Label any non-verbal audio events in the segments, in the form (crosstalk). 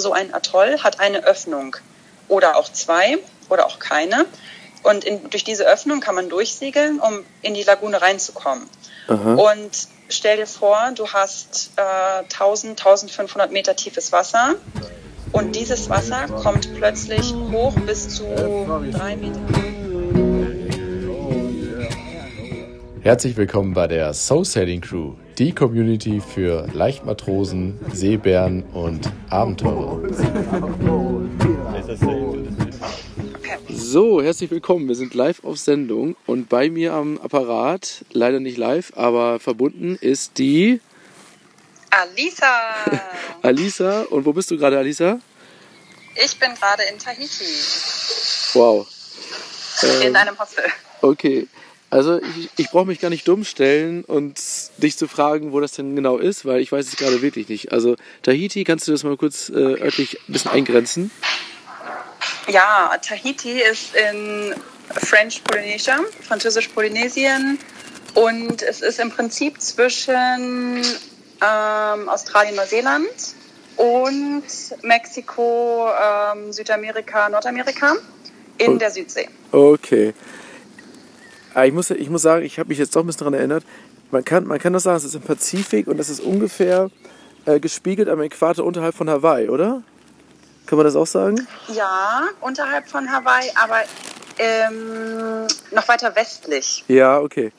so ein Atoll hat eine Öffnung oder auch zwei oder auch keine. Und in, durch diese Öffnung kann man durchsegeln, um in die Lagune reinzukommen. Aha. Und stell dir vor, du hast äh, 1000, 1500 Meter tiefes Wasser und dieses Wasser kommt plötzlich hoch bis zu drei Meter. Herzlich willkommen bei der Soul Sailing Crew, die Community für Leichtmatrosen, Seebären und Abenteurer. So, herzlich willkommen. Wir sind live auf Sendung und bei mir am Apparat, leider nicht live, aber verbunden ist die Alisa! (laughs) Alisa. Und wo bist du gerade, Alisa? Ich bin gerade in Tahiti, Wow. in Ähm, einem Hostel. Okay. Also ich, ich brauche mich gar nicht dumm stellen und dich zu fragen, wo das denn genau ist, weil ich weiß es gerade wirklich nicht. Also Tahiti, kannst du das mal kurz äh, örtlich ein bisschen eingrenzen? Ja, Tahiti ist in French Polynesia, französisch Polynesien. Und es ist im Prinzip zwischen ähm, Australien, Neuseeland und Mexiko, ähm, Südamerika, Nordamerika in Oh. der Südsee. Okay. Ah, Ich muss, ich muss sagen, ich habe mich jetzt doch ein bisschen daran erinnert. Man kann, man kann das sagen, es ist im Pazifik und das ist ungefähr äh, gespiegelt am Äquator unterhalb von Hawaii, oder? Kann man das auch sagen? Ja, unterhalb von Hawaii, aber ähm, noch weiter westlich. Ja, okay.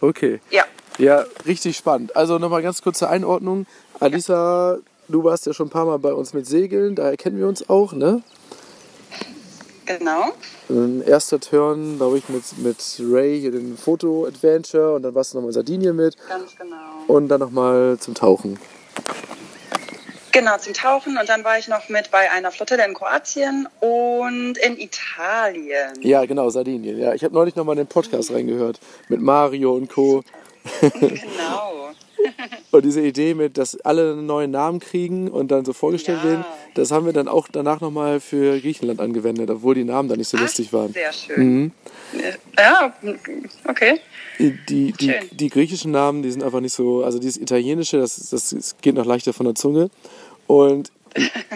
Okay. Ja. Ja, richtig spannend. Also nochmal ganz kurze Einordnung. Alisa, du warst ja schon ein paar Mal bei uns mit Segeln, daher kennen wir uns auch, ne? Genau. Ein erster Turn, glaube ich, mit, mit Ray hier den Foto-Adventure und dann warst du nochmal in Sardinien mit Ganz genau. und dann nochmal zum Tauchen. Genau, zum Tauchen und dann war ich noch mit bei einer Flottille in Kroatien und in Italien. Ja, genau, Sardinien. Ja, ich habe neulich nochmal in den Podcast reingehört mit Mario und Co. (laughs) Genau. Und diese Idee mit, dass alle einen neuen Namen kriegen und dann so vorgestellt Ja. werden, das haben wir dann auch danach nochmal für Griechenland angewendet, obwohl die Namen da nicht so Ach, lustig waren. Sehr schön. Mhm. Ja, okay. Die, die, Schön. die griechischen Namen, die sind einfach nicht so, also dieses Italienische, das, das, das geht noch leichter von der Zunge. Und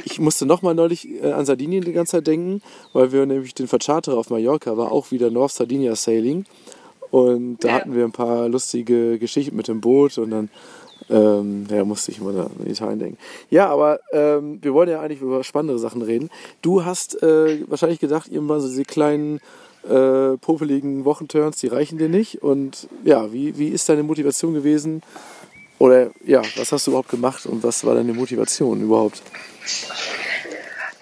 ich musste nochmal neulich äh, an Sardinien die ganze Zeit denken, weil wir nämlich den Vercharterer auf Mallorca war auch wieder North Sardinia Sailing. Und da Ja. hatten wir ein paar lustige Geschichten mit dem Boot und dann ähm, ja, musste ich immer da an Italien denken. Ja, aber ähm, wir wollen ja eigentlich über spannendere Sachen reden. Du hast äh, wahrscheinlich gedacht, irgendwann so diese kleinen äh, popeligen Wochenturns, die reichen dir nicht. Und ja, wie, wie ist deine Motivation gewesen? Oder ja, was hast du überhaupt gemacht und was war deine Motivation überhaupt?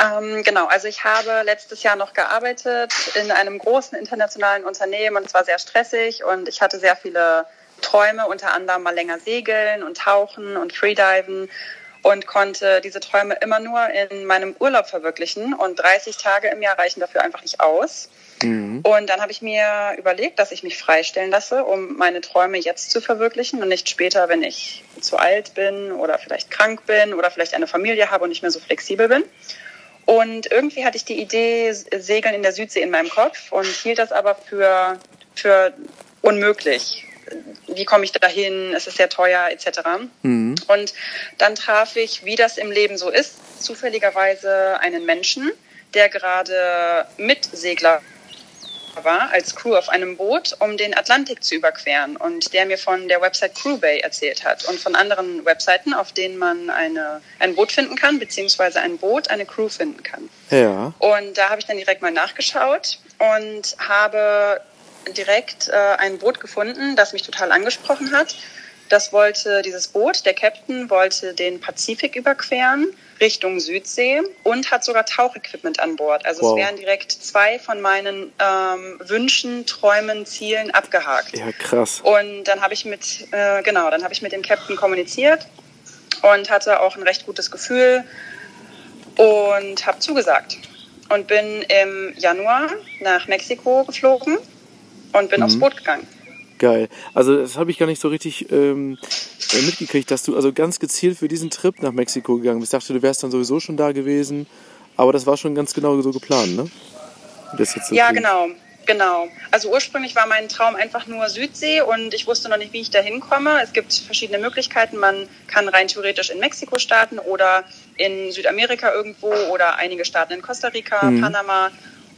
Ähm, genau, also ich habe letztes Jahr noch gearbeitet in einem großen internationalen Unternehmen und es war sehr stressig und ich hatte sehr viele Träume, unter anderem mal länger segeln und tauchen und freediven und konnte diese Träume immer nur in meinem Urlaub verwirklichen und 30 Tage im Jahr reichen dafür einfach nicht aus. Mhm. Und dann habe ich mir überlegt, dass ich mich freistellen lasse, um meine Träume jetzt zu verwirklichen und nicht später, wenn ich zu alt bin oder vielleicht krank bin oder vielleicht eine Familie habe und nicht mehr so flexibel bin. Und irgendwie hatte ich die Idee, Segeln in der Südsee in meinem Kopf und hielt das aber für, für unmöglich. Wie komme ich dahin? Es ist sehr teuer, etc. Mhm. Und dann traf ich, wie das im Leben so ist, zufälligerweise einen Menschen, der gerade Mitsegler war als Crew auf einem Boot, um den Atlantik zu überqueren und der mir von der Website Crewbay erzählt hat und von anderen Webseiten, auf denen man eine, ein Boot finden kann, beziehungsweise ein Boot, eine Crew finden kann. Ja. Und da habe ich dann direkt mal nachgeschaut und habe direkt äh, ein Boot gefunden, das mich total angesprochen hat. Das wollte dieses Boot, der Captain wollte den Pazifik überqueren Richtung Südsee und hat sogar Tauchequipment an Bord. Also Wow. es wären direkt zwei von meinen ähm, Wünschen, Träumen, Zielen abgehakt. Ja, krass. Und dann habe ich mit, äh, genau, dann habe ich mit dem Captain kommuniziert und hatte auch ein recht gutes Gefühl und habe zugesagt. Und bin im Januar nach Mexiko geflogen und bin aufs Boot gegangen. Geil. Also das habe ich gar nicht so richtig ähm, äh, mitgekriegt, dass du also ganz gezielt für diesen Trip nach Mexiko gegangen bist. Ich dachte, du wärst dann sowieso schon da gewesen. Aber das war schon ganz genau so geplant, ne? So Ja, klingt. genau. Genau. Also ursprünglich war mein Traum einfach nur Südsee und ich wusste noch nicht, wie ich da hinkomme. Es gibt verschiedene Möglichkeiten. Man kann rein theoretisch in Mexiko starten oder in Südamerika irgendwo oder einige Staaten in Costa Rica, mhm. Panama.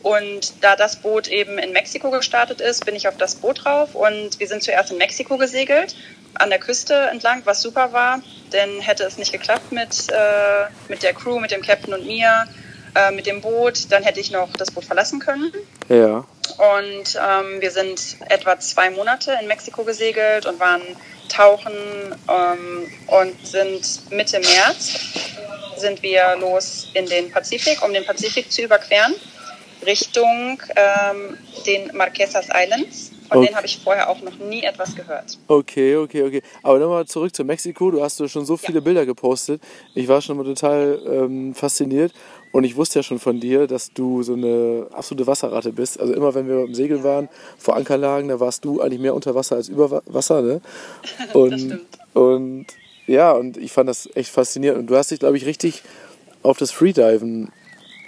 Und da das Boot eben in Mexiko gestartet ist, bin ich auf das Boot drauf und wir sind zuerst in Mexiko gesegelt, an der Küste entlang, was super war, denn hätte es nicht geklappt mit, äh, mit der Crew, mit dem Captain und mir, äh, mit dem Boot, dann hätte ich noch das Boot verlassen können. Ja. Und ähm, wir sind etwa zwei Monate in Mexiko gesegelt und waren tauchen ähm, und sind Mitte März sind wir los in den Pazifik, um den Pazifik zu überqueren, Richtung ähm, den Marquesas Islands. Von okay. denen habe ich vorher auch noch nie etwas gehört. Okay, okay, okay. Aber nochmal zurück zu Mexiko. Du hast schon so viele ja. Bilder gepostet. Ich war schon mal total ähm, fasziniert. Und ich wusste ja schon von dir, dass du so eine absolute Wasserratte bist. Also immer wenn wir im Segeln waren, vor Ankerlagen, da warst du eigentlich mehr unter Wasser als über Wasser. Ne? (laughs) Und, das stimmt. Und ja, und ich fand das echt faszinierend. Und du hast dich, glaube ich, richtig auf das Freediven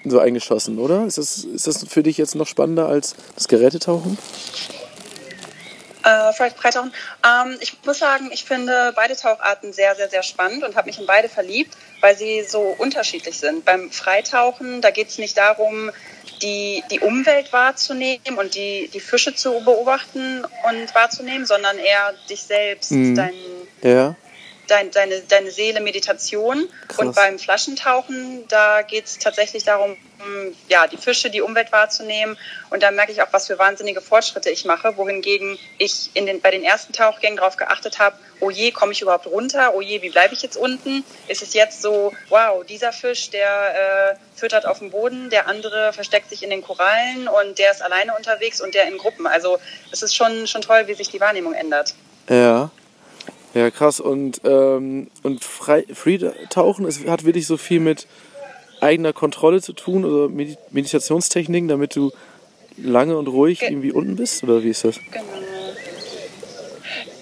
so eingeschossen, oder? Ist das, ist das für dich jetzt noch spannender als das Gerätetauchen? Äh, Freitauchen. Ähm, ich muss sagen, ich finde beide Taucharten sehr, sehr, sehr spannend und habe mich in beide verliebt, weil sie so unterschiedlich sind. Beim Freitauchen, da geht es nicht darum, die, die Umwelt wahrzunehmen und die, die Fische zu beobachten und wahrzunehmen, sondern eher dich selbst, mhm. deinen, ja dein, deine, deine Seele Meditation. Krass. Und beim Flaschentauchen, da geht es tatsächlich darum, ja, die Fische, die Umwelt wahrzunehmen. Und da merke ich auch, was für wahnsinnige Fortschritte ich mache. Wohingegen ich in den, bei den ersten Tauchgängen darauf geachtet habe, oh je, komme ich überhaupt runter? Oh je, wie bleibe ich jetzt unten? Ist es jetzt so, wow, dieser Fisch, der äh, füttert auf dem Boden, der andere versteckt sich in den Korallen und der ist alleine unterwegs und der in Gruppen. Also es ist schon, schon toll, wie sich die Wahrnehmung ändert. Ja. Ja, krass. Und, ähm, und Freetauchen hat wirklich so viel mit eigener Kontrolle zu tun oder Meditationstechniken, damit du lange und ruhig Ge irgendwie unten bist? Oder wie ist das? Genau.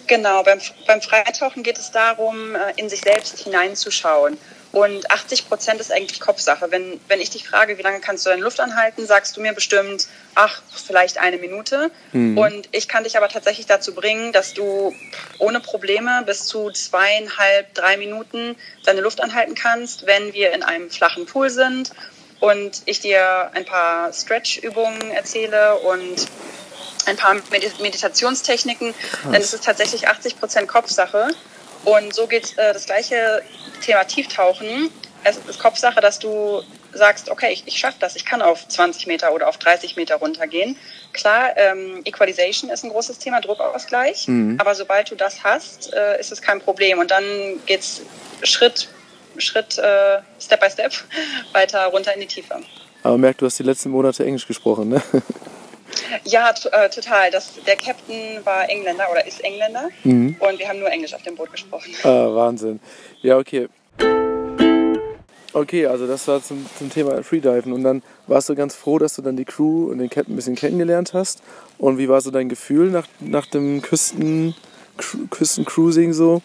Genau, beim, beim Freitauchen geht es darum, äh, in sich selbst hineinzuschauen. Und 80 Prozent ist eigentlich Kopfsache. Wenn, wenn ich dich frage, wie lange kannst du deine Luft anhalten, sagst du mir bestimmt, ach, vielleicht eine Minute. Mhm. Und ich kann dich aber tatsächlich dazu bringen, dass du ohne Probleme bis zu zweieinhalb, drei Minuten deine Luft anhalten kannst, wenn wir in einem flachen Pool sind und ich dir ein paar Stretch-Übungen erzähle und ein paar Meditationstechniken, Krass. denn es ist tatsächlich 80 Prozent Kopfsache. Und so geht äh, das gleiche Thema Tieftauchen. Es ist Kopfsache, dass du sagst, okay, ich, ich schaffe das, ich kann auf 20 Meter oder auf 30 Meter runtergehen. Klar, ähm, Equalization ist ein großes Thema, Druckausgleich, mhm. aber sobald du das hast, äh, ist es kein Problem. Und dann geht's Schritt, Schritt, äh, Step by Step (laughs) weiter runter in die Tiefe. Aber merk, du hast die letzten Monate Englisch gesprochen, ne? (laughs) Ja, äh, total. Das, der Captain war Engländer oder ist Engländer mhm. und wir haben nur Englisch auf dem Boot gesprochen. Ah, Wahnsinn. Ja, okay. Okay, also das war zum, zum Thema Freediven und dann warst du ganz froh, dass du dann die Crew und den Captain ein bisschen kennengelernt hast. Und wie war so dein Gefühl nach, nach dem Küsten, Küstencruising so?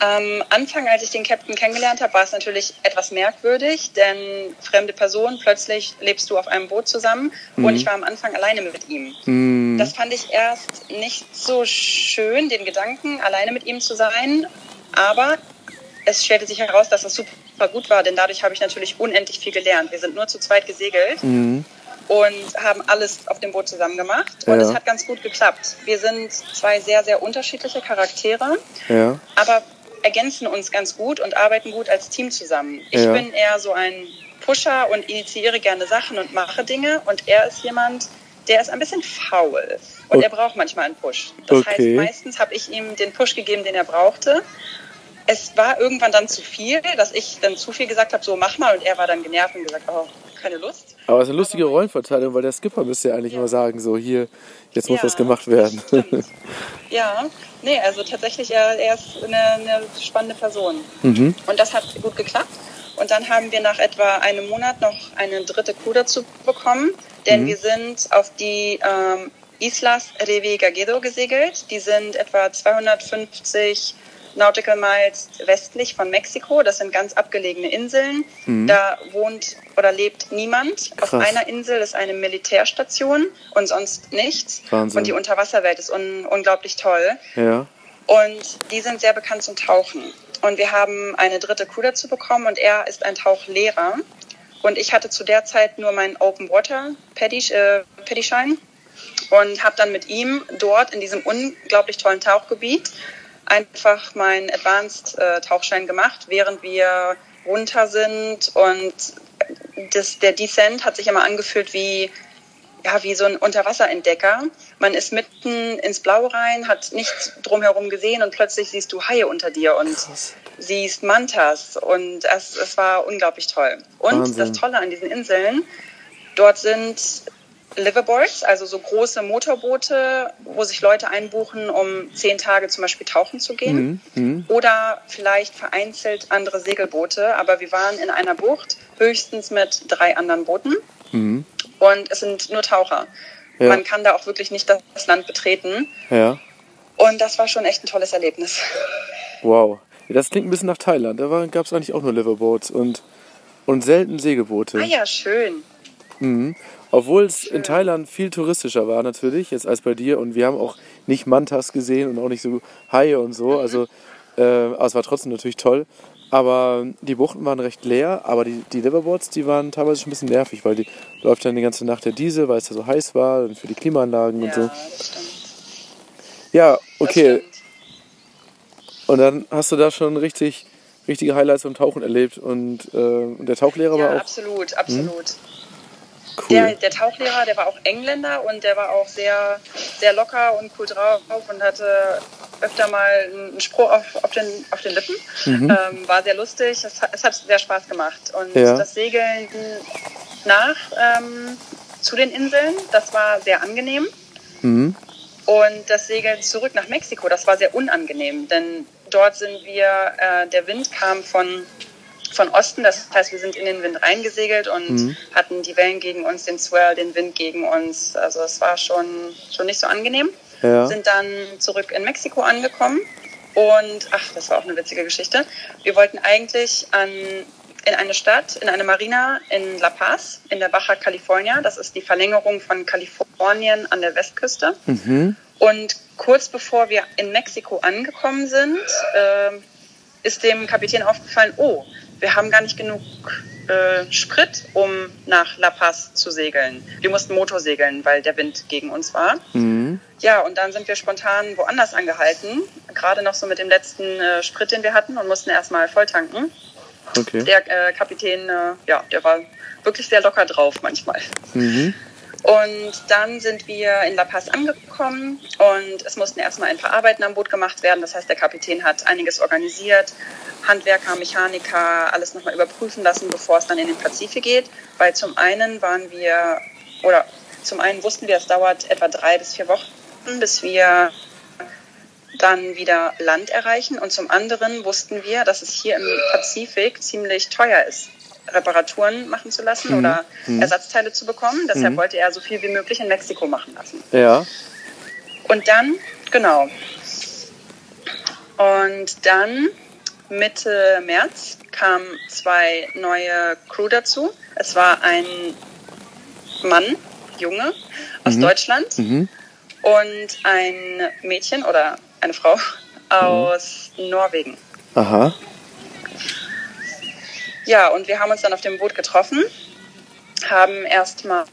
Am Anfang, als ich den Captain kennengelernt habe, war es natürlich etwas merkwürdig, denn fremde Person, plötzlich lebst du auf einem Boot zusammen mhm. und ich war am Anfang alleine mit ihm. Mhm. Das fand ich erst nicht so schön, den Gedanken, alleine mit ihm zu sein, aber es stellte sich heraus, dass das super gut war, denn dadurch habe ich natürlich unendlich viel gelernt. Wir sind nur zu zweit gesegelt. Mhm und haben alles auf dem Boot zusammen gemacht. Und ja. es hat ganz gut geklappt. Wir sind zwei sehr, sehr unterschiedliche Charaktere. Ja. Aber ergänzen uns ganz gut und arbeiten gut als Team zusammen. Ich ja. bin eher so ein Pusher und initiiere gerne Sachen und mache Dinge und er ist jemand, der ist ein bisschen faul und okay. er braucht manchmal einen Push. Das okay. heißt, meistens habe ich ihm den Push gegeben, den er brauchte. Es war irgendwann dann zu viel, dass ich dann zu viel gesagt habe, so mach mal und er war dann genervt und gesagt, oh, keine Lust. Aber es ist eine lustige Rollenverteilung, weil der Skipper müsste ja eigentlich ja. immer sagen, so hier, jetzt muss ja, was gemacht werden. (laughs) ja, nee, also tatsächlich, er, er ist eine, eine spannende Person. Mhm. Und das hat gut geklappt. Und dann haben wir nach etwa einem Monat noch eine dritte Crew dazu bekommen, denn mhm. wir sind auf die ähm, Islas Revigagedo gesegelt. Die sind etwa 250 Nautical Miles westlich von Mexiko. Das sind ganz abgelegene Inseln. Da wohnt oder lebt niemand. Auf Krass. einer Insel ist eine Militärstation und sonst nichts. Wahnsinn. Und die Unterwasserwelt ist un unglaublich toll. Ja. Und die sind sehr bekannt zum Tauchen. Und wir haben eine dritte Crew dazu bekommen und er ist ein Tauchlehrer. Und ich hatte zu der Zeit nur meinen Open Water Paddy, äh, Paddy-Schein und habe dann mit ihm dort in diesem unglaublich tollen Tauchgebiet einfach meinen Advanced äh, Tauchschein gemacht, während wir runter sind und das, der Descent hat sich immer angefühlt wie ja, wie so ein Unterwasserentdecker. Man ist mitten ins Blaue rein, hat nichts drumherum gesehen und plötzlich siehst du Haie unter dir und siehst Mantas und es, es war unglaublich toll. Und Wahnsinn. das Tolle an diesen Inseln, dort sind Liverboards, also so große Motorboote, wo sich Leute einbuchen, um zehn Tage zum Beispiel tauchen zu gehen. Mhm. Oder vielleicht vereinzelt andere Segelboote. Aber wir waren in einer Bucht höchstens mit drei anderen Booten. Mhm. Und es sind nur Taucher. Ja. Man kann da auch wirklich nicht das Land betreten. Ja. Und das war schon echt ein tolles Erlebnis. (laughs) Wow. Das klingt ein bisschen nach Thailand. Da gab es eigentlich auch nur Liverboats und, und selten Segelboote. Ah ja, schön. Mhm. Obwohl es in Thailand viel touristischer war natürlich, jetzt als bei dir. Und wir haben auch nicht Mantas gesehen und auch nicht so Haie und so. Also, äh, aber es war trotzdem natürlich toll. Aber die Buchten waren recht leer, aber die, die Liverboards, die waren teilweise schon ein bisschen nervig, weil die läuft dann die ganze Nacht der Diesel, weil es da so heiß war und für die Klimaanlagen und Ja, so. das stimmt. Ja, okay. Und dann hast du da schon richtig, richtige Highlights beim Tauchen erlebt und, äh, und der Tauchlehrer Ja, war auch absolut, absolut. Cool. Der, der Tauchlehrer, der war auch Engländer und der war auch sehr, sehr locker und cool drauf und hatte öfter mal einen Spruch auf, auf, den, auf den Lippen. Ähm, war sehr lustig, es, hat- es hat sehr Spaß gemacht. Und Ja. das Segeln nach ähm, zu den Inseln, das war sehr angenehm. Mhm. Und das Segeln zurück nach Mexiko, das war sehr unangenehm, denn dort sind wir, äh, der Wind kam von, von Osten, das heißt, wir sind in den Wind reingesegelt und hatten die Wellen gegen uns, den Swell, den Wind gegen uns. Also es war schon, schon nicht so angenehm. Ja. Sind dann zurück in Mexiko angekommen und, ach, das war auch eine witzige Geschichte. Wir wollten eigentlich an, in eine Stadt, in eine Marina in La Paz, in der Baja California. Das ist die Verlängerung von Kalifornien an der Westküste. Mhm. Und kurz bevor wir in Mexiko angekommen sind, ähm, ist dem Kapitän aufgefallen, oh, wir haben gar nicht genug äh, Sprit, um nach La Paz zu segeln. Wir mussten Motorsegeln, weil der Wind gegen uns war. Mhm. Ja, und dann sind wir spontan woanders angehalten, gerade noch so mit dem letzten äh, Sprit, den wir hatten und mussten erstmal voll tanken. Okay. Der äh, Kapitän, äh, ja, der war wirklich sehr locker drauf manchmal. Mhm. Und dann sind wir in La Paz angekommen und es mussten erstmal ein paar Arbeiten am Boot gemacht werden. Das heißt, der Kapitän hat einiges organisiert, Handwerker, Mechaniker, alles nochmal überprüfen lassen, bevor es dann in den Pazifik geht. Weil zum einen waren wir, oder zum einen wussten wir, es dauert etwa drei bis vier Wochen, bis wir dann wieder Land erreichen. Und zum anderen wussten wir, dass es hier im Pazifik ziemlich teuer ist, Reparaturen machen zu lassen oder Ersatzteile zu bekommen. Deshalb wollte er so viel wie möglich in Mexiko machen lassen. Ja. Und dann, genau. Und dann Mitte März kamen zwei neue Crew dazu. Es war ein Mann, Junge aus Deutschland Mhm. und ein Mädchen oder eine Frau (laughs) aus Norwegen. Aha. Ja, und wir haben uns dann auf dem Boot getroffen, haben erstmal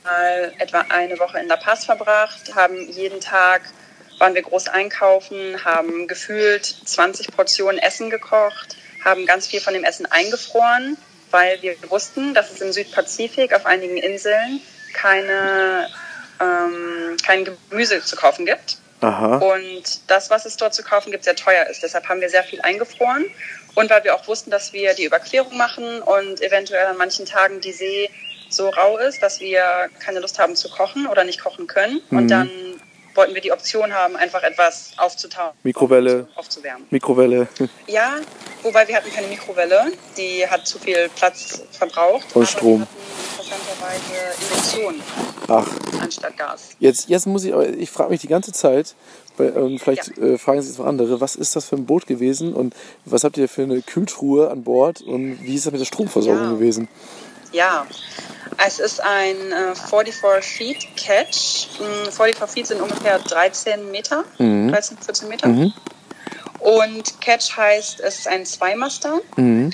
etwa eine Woche in La Paz verbracht, haben jeden Tag, waren wir groß einkaufen, haben gefühlt 20 Portionen Essen gekocht, haben ganz viel von dem Essen eingefroren, weil wir wussten, dass es im Südpazifik auf einigen Inseln keine, ähm, kein Gemüse zu kaufen gibt. Aha. Und das, was es dort zu kaufen gibt, sehr teuer ist. Deshalb haben wir sehr viel eingefroren. Und weil wir auch wussten, dass wir die Überquerung machen und eventuell an manchen Tagen die See so rau ist, dass wir keine Lust haben zu kochen oder nicht kochen können. Und dann wollten wir die Option haben, einfach etwas aufzutauen. Mikrowelle. Aufzuwärmen. Mikrowelle. Ja, wobei wir hatten keine Mikrowelle. Die hat zu viel Platz verbraucht. Und Strom. Interessanterweise Induktion Ach, anstatt Gas. jetzt, jetzt muss ich, ich frage mich die ganze Zeit, weil, ähm, vielleicht äh, fragen sich jetzt noch andere, was ist das für ein Boot gewesen und was habt ihr für eine Kühltruhe an Bord und wie ist das mit der Stromversorgung Ja. gewesen? Ja, es ist ein äh, 44 Feet Catch. Mm, 44 Feet sind ungefähr 13 Meter, 13, 14 Meter. Und Catch heißt, es ist ein Zweimaster. Mhm.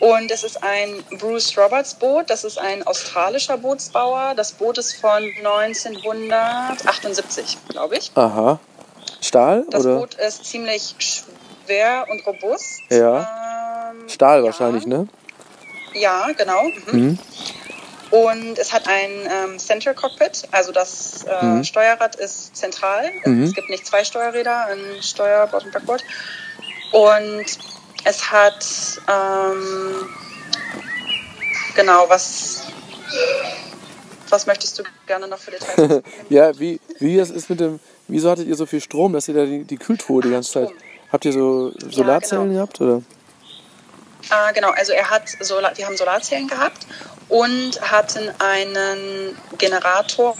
Und es ist ein Bruce Roberts Boot. Das ist ein australischer Bootsbauer. Das Boot ist von 1978, glaube ich. Aha. Stahl Das oder? Boot ist ziemlich schwer und robust. Ja. Ähm, Stahl ja. wahrscheinlich, ne? Ja, genau. Mhm. Und es hat ein ähm, Center Cockpit, also das äh, Mhm. Steuerrad ist zentral. Mhm. Es gibt nicht zwei Steuerräder, ein Steuerbord und Backbord. Und es hat ähm, genau was. Was möchtest du gerne noch für Details? (laughs) Ja, wie, wie das ist mit dem, wieso hattet ihr so viel Strom, dass ihr da die, die Kühltruhe die ganze Zeit, habt ihr so Solarzellen genau. gehabt oder? Ah, genau, also er hat Solar, wir haben Solarzellen gehabt und hatten einen Generator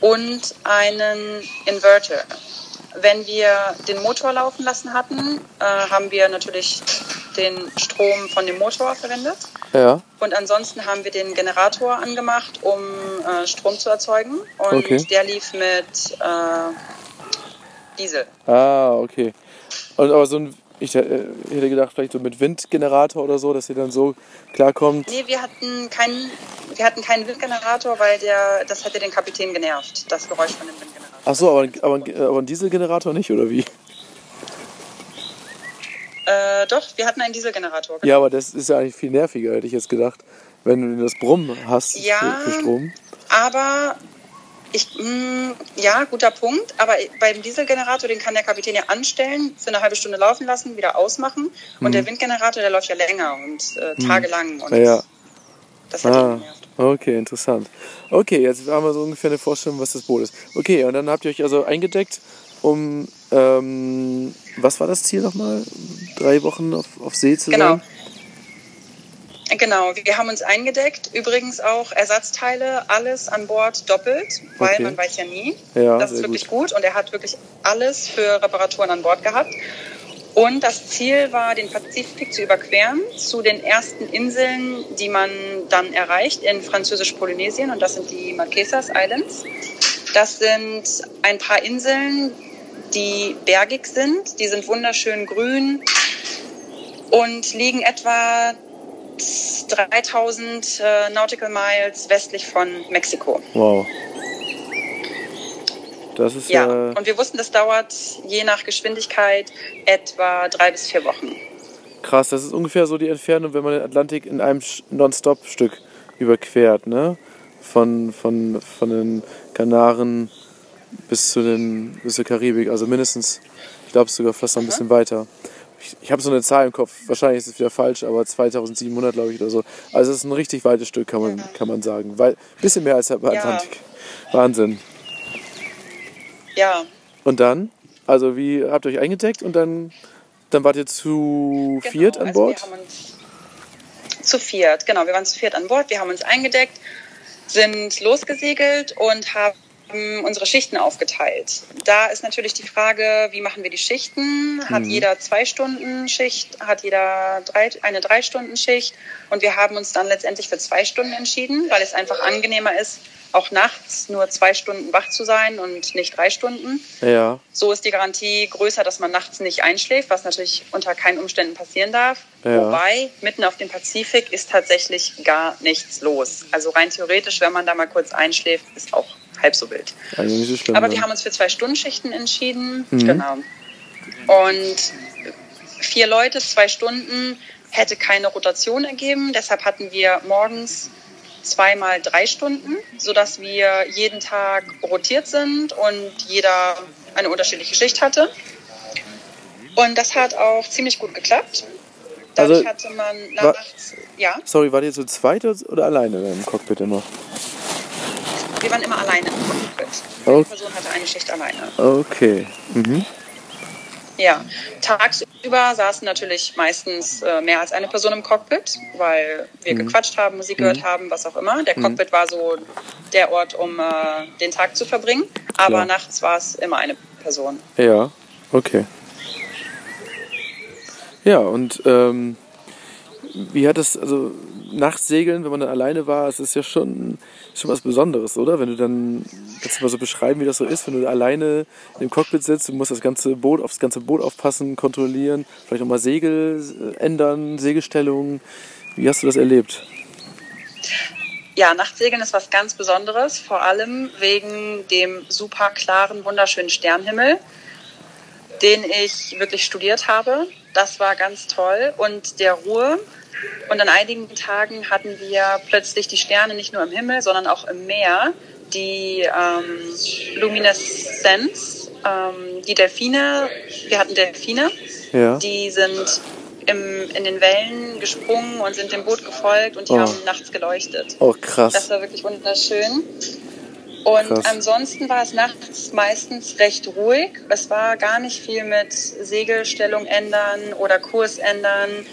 und einen Inverter. Wenn wir den Motor laufen lassen hatten, äh, haben wir natürlich den Strom von dem Motor verwendet. Ja. Und ansonsten haben wir den Generator angemacht, um äh, Strom zu erzeugen. Und Okay. der lief mit äh, Diesel. Ah, okay. Und aber so ein, ich äh, hätte gedacht, vielleicht so mit Windgenerator oder so, dass ihr dann so klarkommt. Nee, wir hatten keinen, wir hatten keinen Windgenerator, weil der, das hätte den Kapitän genervt, das Geräusch von dem Windgenerator. Ach so, aber, aber, aber ein Dieselgenerator nicht, oder wie? Äh, doch, wir hatten einen Dieselgenerator. Ja, aber das ist ja eigentlich viel nerviger, hätte ich jetzt gedacht. Wenn du das Brummen hast Ja. für, für Strom. Aber ich, mh, ja, guter Punkt. Aber beim Dieselgenerator, den kann der Kapitän ja anstellen, für eine halbe Stunde laufen lassen, wieder ausmachen. Und der Windgenerator, der läuft ja länger und äh, tagelang. Und Mhm. Ja. das hat Ah, okay, interessant. Okay, jetzt haben wir so ungefähr eine Vorstellung, was das Boot ist. Okay, und dann habt ihr euch also eingedeckt, um, ähm, was war das Ziel nochmal? Drei Wochen auf, auf See zu Genau. sein? Genau, wir haben uns eingedeckt. Übrigens auch Ersatzteile, alles an Bord doppelt, weil Okay. man weiß ja nie. Ja, das ist wirklich gut. und er hat wirklich alles für Reparaturen an Bord gehabt. Und das Ziel war, den Pazifik zu überqueren zu den ersten Inseln, die man dann erreicht in Französisch-Polynesien. Und das sind die Marquesas Islands. Das sind ein paar Inseln, die bergig sind. Die sind wunderschön grün und liegen etwa 3000 äh, Nautical Miles westlich von Mexiko. Wow. Das ist Ja, ja. und wir wussten, das dauert je nach Geschwindigkeit etwa drei bis vier Wochen. Krass, das ist ungefähr so die Entfernung, wenn man den Atlantik in einem Non-Stop-Stück überquert, ne? Von, von, von den Kanaren bis, zu den, bis zur Karibik. Also mindestens, ich glaube sogar fast noch ein bisschen weiter. Ich, ich habe so eine Zahl im Kopf, wahrscheinlich ist es wieder falsch, aber 2700 glaube ich oder so. Also es ist ein richtig weites Stück, kann man, kann man sagen. Weil, bisschen mehr als der Atlantik. Wahnsinn. Ja, Und dann, also wie habt ihr euch eingedeckt und dann, dann wart ihr zu genau. viert an also Bord? Wir haben uns zu viert, genau. Wir waren zu viert an Bord, wir haben uns eingedeckt, sind losgesegelt und haben unsere Schichten aufgeteilt. Da ist natürlich die Frage, wie machen wir die Schichten? Hat Mhm. jeder zwei Stunden Schicht? Hat jeder drei, eine drei Stunden Schicht? Und wir haben uns dann letztendlich für zwei Stunden entschieden, weil es einfach angenehmer ist, auch nachts nur zwei Stunden wach zu sein und nicht drei Stunden. Ja, So ist die Garantie größer, dass man nachts nicht einschläft, was natürlich unter keinen Umständen passieren darf. Ja. Wobei, mitten auf dem Pazifik ist tatsächlich gar nichts los. Also rein theoretisch, wenn man da mal kurz einschläft, ist auch halb so wild. eigentlich nicht so schlimm. Aber wir haben uns für zwei Stundenschichten entschieden. Mhm. Genau. Und vier Leute, zwei Stunden, hätte keine Rotation ergeben. Deshalb hatten wir morgens zweimal drei Stunden, sodass wir jeden Tag rotiert sind und jeder eine unterschiedliche Schicht hatte. Und das hat auch ziemlich gut geklappt. Dadurch Also, hatte man nachts, ja, Sorry, wart ihr zu zweit oder alleine im Cockpit immer? Wir waren immer alleine im Cockpit. Oh. Eine Person hatte eine Schicht alleine. Okay. Mhm. Ja, tagsüber saßen natürlich meistens äh, mehr als eine Person im Cockpit, weil wir mhm. gequatscht haben, Musik gehört mhm. haben, was auch immer. Der mhm. Cockpit war so der Ort, um äh, den Tag zu verbringen. Aber ja. nachts war es immer eine Person. Ja, okay. Ja, und ähm, wie hat das, also nachts segeln, wenn man dann alleine war, es ist ja schon, schon was Besonderes, oder? Wenn du dann, kannst du mal so beschreiben, wie das so ist, wenn du alleine im Cockpit sitzt, du musst das ganze Boot, aufs ganze Boot aufpassen, kontrollieren, vielleicht auch mal Segel äh, ändern, Segelstellungen. Wie hast du das erlebt? Ja, Nachtsegeln ist was ganz Besonderes, vor allem wegen dem super klaren, wunderschönen Sternhimmel, den ich wirklich studiert habe. Das war ganz toll. Und der Ruhe, und an einigen Tagen hatten wir plötzlich die Sterne nicht nur im Himmel, sondern auch im Meer. Die ähm, Lumineszenz, ähm, die Delfine, wir hatten Delfine, ja. die sind im, in den Wellen gesprungen und sind dem Boot gefolgt und die oh. haben nachts geleuchtet. Oh, krass. Das war wirklich wunderschön. Und krass. ansonsten war es nachts meistens recht ruhig. Es war gar nicht viel mit Segelstellung ändern oder Kurs ändern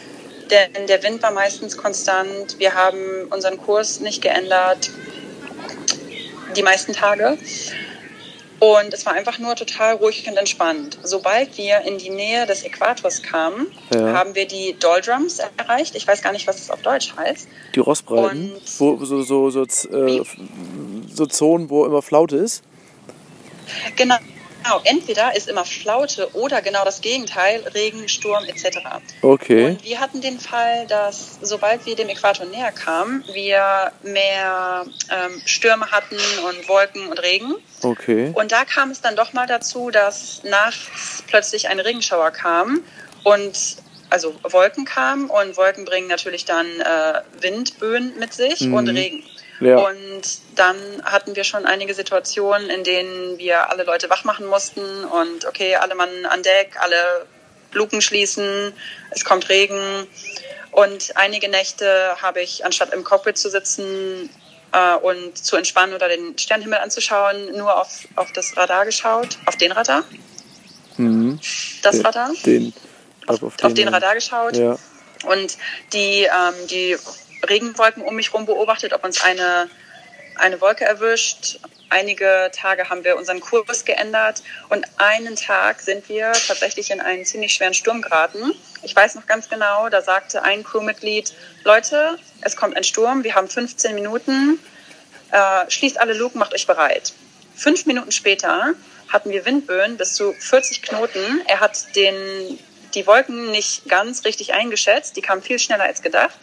denn der Wind war meistens konstant. Wir haben unseren Kurs nicht geändert, die meisten Tage. Und es war einfach nur total ruhig und entspannt. Sobald wir in die Nähe des Äquators kamen, ja. haben wir die Doldrums erreicht. Ich weiß gar nicht, was das auf Deutsch heißt. Die Rossbreiten? Wo, so, so, so, äh, so Zonen, wo immer Flaute ist? Genau, Genau, entweder ist immer Flaute oder genau das Gegenteil, Regen, Sturm etc. Okay. Und wir hatten den Fall, dass sobald wir dem Äquator näher kamen, wir mehr ähm, Stürme hatten und Wolken und Regen. Okay. Und da kam es dann doch mal dazu, dass nachts plötzlich ein Regenschauer kam und also Wolken kamen und Wolken bringen natürlich dann äh, Windböen mit sich mhm. und Regen. Ja. Und dann hatten wir schon einige Situationen, in denen wir alle Leute wach machen mussten und okay, alle Mann an Deck, alle Luken schließen, es kommt Regen. Und einige Nächte habe ich, anstatt im Cockpit zu sitzen äh, und zu entspannen oder den Sternenhimmel anzuschauen, nur auf, auf das Radar geschaut, auf den Radar. Mhm. Das den, Radar. Den, auf, auf, den, auf den Radar geschaut. Ja. Und die, ähm, die Regenwolken um mich herum beobachtet, ob uns eine, eine Wolke erwischt. Einige Tage haben wir unseren Kurs geändert und einen Tag sind wir tatsächlich in einen ziemlich schweren Sturm geraten. Ich weiß noch ganz genau, da sagte ein Crewmitglied, Leute, es kommt ein Sturm, wir haben 15 Minuten, äh, schließt alle Luken, macht euch bereit. Fünf Minuten später hatten wir Windböen bis zu 40 Knoten. Er hat den, die Wolken nicht ganz richtig eingeschätzt, die kamen viel schneller als gedacht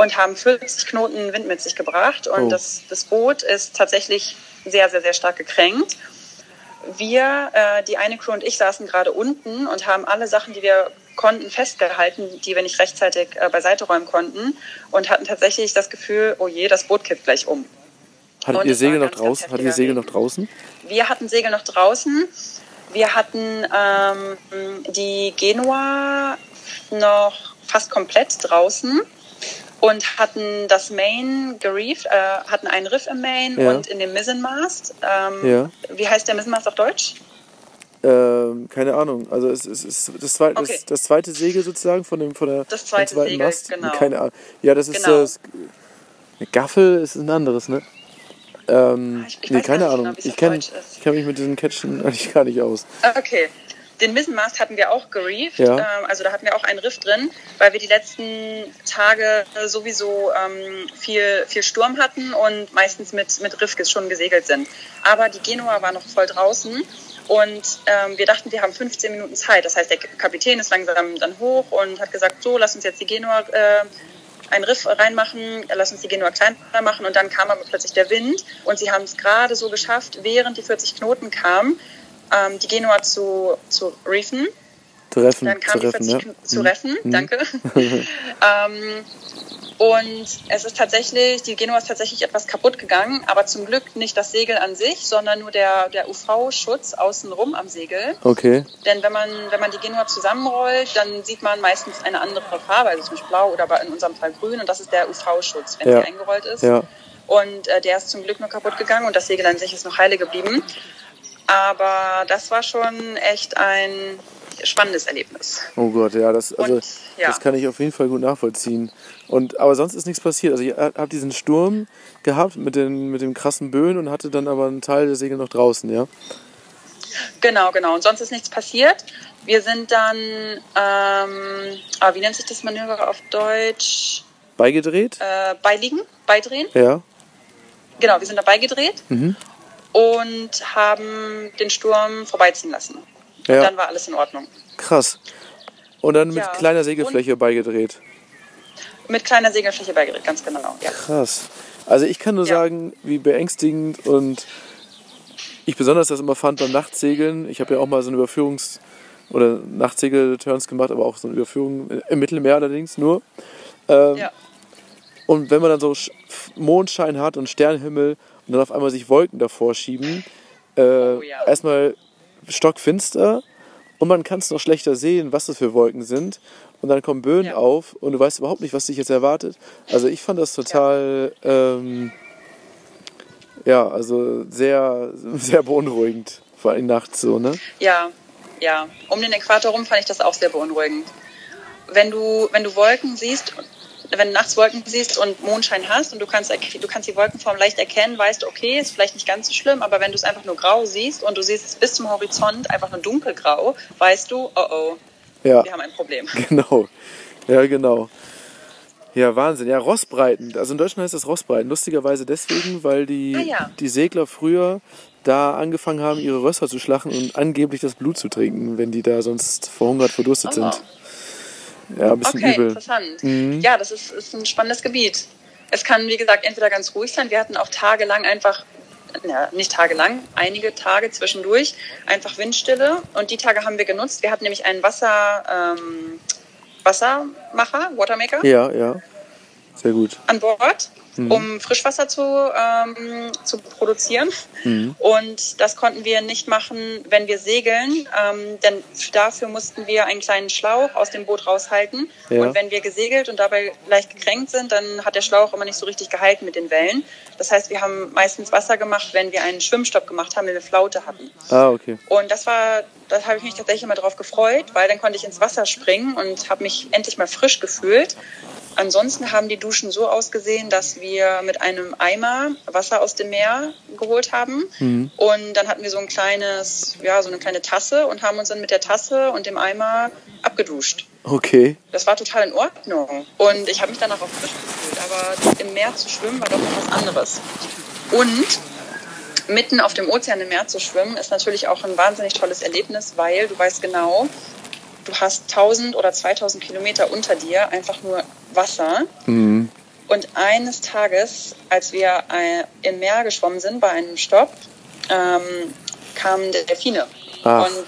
und haben 40 Knoten Wind mit sich gebracht. Und oh. das, das Boot ist tatsächlich sehr, sehr, sehr stark gekränkt. Wir, äh, die eine Crew und ich, saßen gerade unten und haben alle Sachen, die wir konnten, festgehalten, die wir nicht rechtzeitig äh, beiseite räumen konnten und hatten tatsächlich das Gefühl, oh je, das Boot kippt gleich um. Hattet ihr Segel noch draußen? Hattet ihr Segel noch draußen? Wir hatten Segel noch draußen. Wir hatten ähm, die Genua noch fast komplett draußen und hatten das Main gereeft, äh, hatten einen Riff im Main ja. und in dem Mizzenmast. Ähm, ja. Wie heißt der Mizzenmast auf Deutsch? Ähm, keine Ahnung. Also es, es ist das, zweite, okay. das, das, zweite Segel sozusagen von dem von der das zweite zweiten Segel, Mast. Genau. Keine Ahnung. Ja, das ist genau. das. Eine Gaffel ist ein anderes, ne? Ähm, ich, ich nee, keine Ahnung. Genau, ich kenne kenn mich mit diesen Catchen (laughs) eigentlich gar nicht aus. Okay. Den Missenmast hatten wir auch gereeft. Ja. Ähm, also da hatten wir auch einen Riff drin, weil wir die letzten Tage sowieso ähm, viel, viel Sturm hatten und meistens mit, mit Riff schon gesegelt sind. Aber die Genua war noch voll draußen und ähm, wir dachten, wir haben 15 Minuten Zeit. Das heißt, der Kapitän ist langsam dann hoch und hat gesagt, so, lass uns jetzt die Genua äh, einen Riff reinmachen, lass uns die Genua kleiner machen und dann kam aber plötzlich der Wind und sie haben es gerade so geschafft, während die 40 Knoten kamen, ähm, die Genua zu, zu reefen. Zu reffen. Dann kam zu die 40 ja. zu reffen, mhm. danke. (laughs) (laughs) ähm, und es ist tatsächlich, die Genua ist tatsächlich etwas kaputt gegangen, aber zum Glück nicht das Segel an sich, sondern nur der, der UV-Schutz außenrum am Segel. Okay. Denn wenn man, wenn man die Genua zusammenrollt, dann sieht man meistens eine andere Farbe, also zum Beispiel blau oder in unserem Fall grün und das ist der UV-Schutz, wenn ja. sie eingerollt ist. Ja. Und äh, der ist zum Glück nur kaputt gegangen und das Segel an sich ist noch heile geblieben. Aber das war schon echt ein, spannendes Erlebnis. Oh Gott, ja, das, also, Und, ja. das kann ich auf jeden Fall gut nachvollziehen. Und, aber sonst ist nichts passiert. Also ich habe diesen Sturm gehabt mit, den, mit dem krassen Böen und hatte dann aber einen Teil der Segel noch draußen, ja? Genau, genau. Und sonst ist nichts passiert. Wir sind dann, ähm, ah, wie nennt sich das Manöver auf Deutsch? Beigedreht? Äh, beiliegen, beidrehen. Ja. Genau, wir sind dabei gedreht Mhm. Und haben den Sturm vorbeiziehen lassen. Und Ja. dann war alles in Ordnung. Krass. Und dann mit Ja. kleiner Segelfläche beigedreht. Mit kleiner Segelfläche beigedreht, ganz genau. Ja. Krass. Also ich kann nur sagen, wie beängstigend und ich besonders das immer fand beim Nachtsegeln. Ich habe ja auch mal so eine Überführungs- oder Nachtsegel-Turns gemacht, aber auch so eine Überführung im Mittelmeer allerdings nur. Ähm, ja. Und wenn man dann so Sch- Mondschein hat und Sternenhimmel und dann auf einmal sich Wolken davor schieben, äh, Oh ja. erstmal stockfinster und man kann es noch schlechter sehen, was das für Wolken sind. Und dann kommen Böen Ja. auf und du weißt überhaupt nicht, was dich jetzt erwartet. Also ich fand das total, ähm, ja, also sehr, (laughs) sehr beunruhigend, vor allem nachts so, ne? Ja, ja. Um den Äquator rum fand ich das auch sehr beunruhigend. Wenn du, wenn du Wolken siehst, wenn du nachts Wolken siehst und Mondschein hast und du kannst, du kannst die Wolkenform leicht erkennen, weißt du, okay, ist vielleicht nicht ganz so schlimm, aber wenn du es einfach nur grau siehst und du siehst es bis zum Horizont einfach nur dunkelgrau, weißt du, oh oh, Ja, wir haben ein Problem. (laughs) genau. Ja, genau. Ja, Wahnsinn. Ja, Rossbreiten. Also in Deutschland heißt das Rossbreiten. Lustigerweise deswegen, weil die, Ah, ja. die Segler früher da angefangen haben, ihre Rösser zu schlachten und angeblich das Blut zu trinken, wenn die da sonst verhungert, verdurstet Oh. sind. Ja, ein bisschen Okay, übel. interessant. Mhm. Ja, das ist, ist ein spannendes Gebiet. Es kann, wie gesagt, entweder ganz ruhig sein. Wir hatten auch tagelang einfach, ja, nicht tagelang, einige Tage zwischendurch einfach Windstille. Und die Tage haben wir genutzt. Wir hatten nämlich einen Wasser, ähm, Wassermacher, Watermaker, Ja, ja. Sehr gut. an Bord, Mhm. um Frischwasser zu, ähm, zu produzieren. Mhm. Und das konnten wir nicht machen, wenn wir segeln, ähm, denn dafür mussten wir einen kleinen Schlauch aus dem Boot raushalten. Ja. Und wenn wir gesegelt und dabei leicht gekränkt sind, dann hat der Schlauch immer nicht so richtig gehalten mit den Wellen. Das heißt, wir haben meistens Wasser gemacht, wenn wir einen Schwimmstopp gemacht haben, wenn wir Flaute hatten. Ah, okay. Und das war, da habe ich mich tatsächlich immer drauf gefreut, weil dann konnte ich ins Wasser springen und habe mich endlich mal frisch gefühlt. Ansonsten haben die Duschen so ausgesehen, dass wir mit einem Eimer Wasser aus dem Meer geholt haben. Mhm. Und dann hatten wir so ein kleines, ja, so eine kleine Tasse und haben uns dann mit der Tasse und dem Eimer abgeduscht. Okay. Das war total in Ordnung. Und ich habe mich danach auch frisch gefühlt. Aber im Meer zu schwimmen war doch noch was anderes. Und mitten auf dem Ozean im Meer zu schwimmen, ist natürlich auch ein wahnsinnig tolles Erlebnis, weil du weißt genau, du hast 1000 oder 2000 Kilometer unter dir einfach nur Wasser. Mhm. Und eines Tages, als wir äh, im Meer geschwommen sind bei einem Stopp, ähm, kamen Delfine. Ach. Und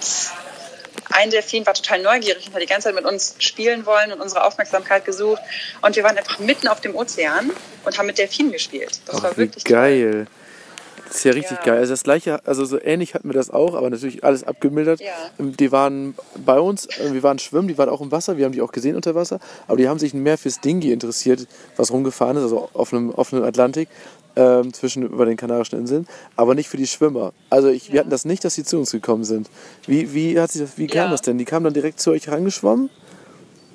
ein Delfin war total neugierig und hat die ganze Zeit mit uns spielen wollen und unsere Aufmerksamkeit gesucht. Und wir waren einfach mitten auf dem Ozean und haben mit Delfinen gespielt. Das war Ach, wie wirklich toll. Das ist ja richtig Ja. geil. Also das gleiche, also so ähnlich hatten wir das auch, aber natürlich alles abgemildert. Ja. Die waren bei uns, äh, wir waren schwimmen, die waren auch im Wasser, wir haben die auch gesehen unter Wasser, aber die haben sich mehr fürs Dingi interessiert, was rumgefahren ist, also auf einem offenen Atlantik ähm, zwischen über den Kanarischen Inseln, aber nicht für die Schwimmer. Also ich, wir hatten das nicht, dass sie zu uns gekommen sind. Wie, wie hat das, wie kam Ja. das denn? Die kamen dann direkt zu euch rangeschwommen?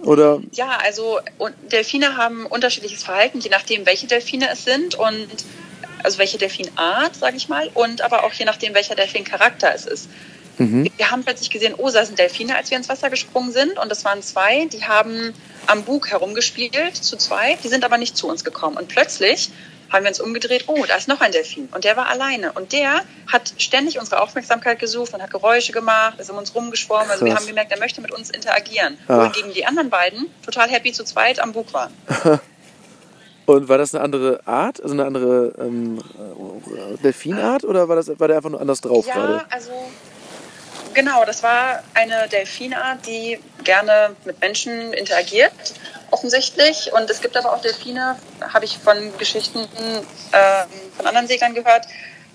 Oder? Ja, also Delfine haben unterschiedliches Verhalten, je nachdem, welche Delfine es sind und also welche Delfinart, sage ich mal, und aber auch je nachdem, welcher Delfincharakter es ist. Mhm. Wir haben plötzlich gesehen, oh, da sind Delfine, als wir ins Wasser gesprungen sind. Und das waren zwei, die haben am Bug herumgespielt, zu zweit. Die sind aber nicht zu uns gekommen. Und plötzlich haben wir uns umgedreht, oh, da ist noch ein Delfin. Und der war alleine. Und der hat ständig unsere Aufmerksamkeit gesucht und hat Geräusche gemacht, ist um uns rumgeschwommen. Also wir haben gemerkt, er möchte mit uns interagieren. Ach. Wohingegen die anderen beiden total happy zu zweit am Bug waren. (laughs) Und war das eine andere Art, also eine andere ähm, äh, Delfinart oder war, das, war der einfach nur anders drauf ja, gerade? also genau, das war eine Delfinart, die gerne mit Menschen interagiert, offensichtlich. Und es gibt aber auch Delfine, habe ich von Geschichten ähm, von anderen Seglern gehört,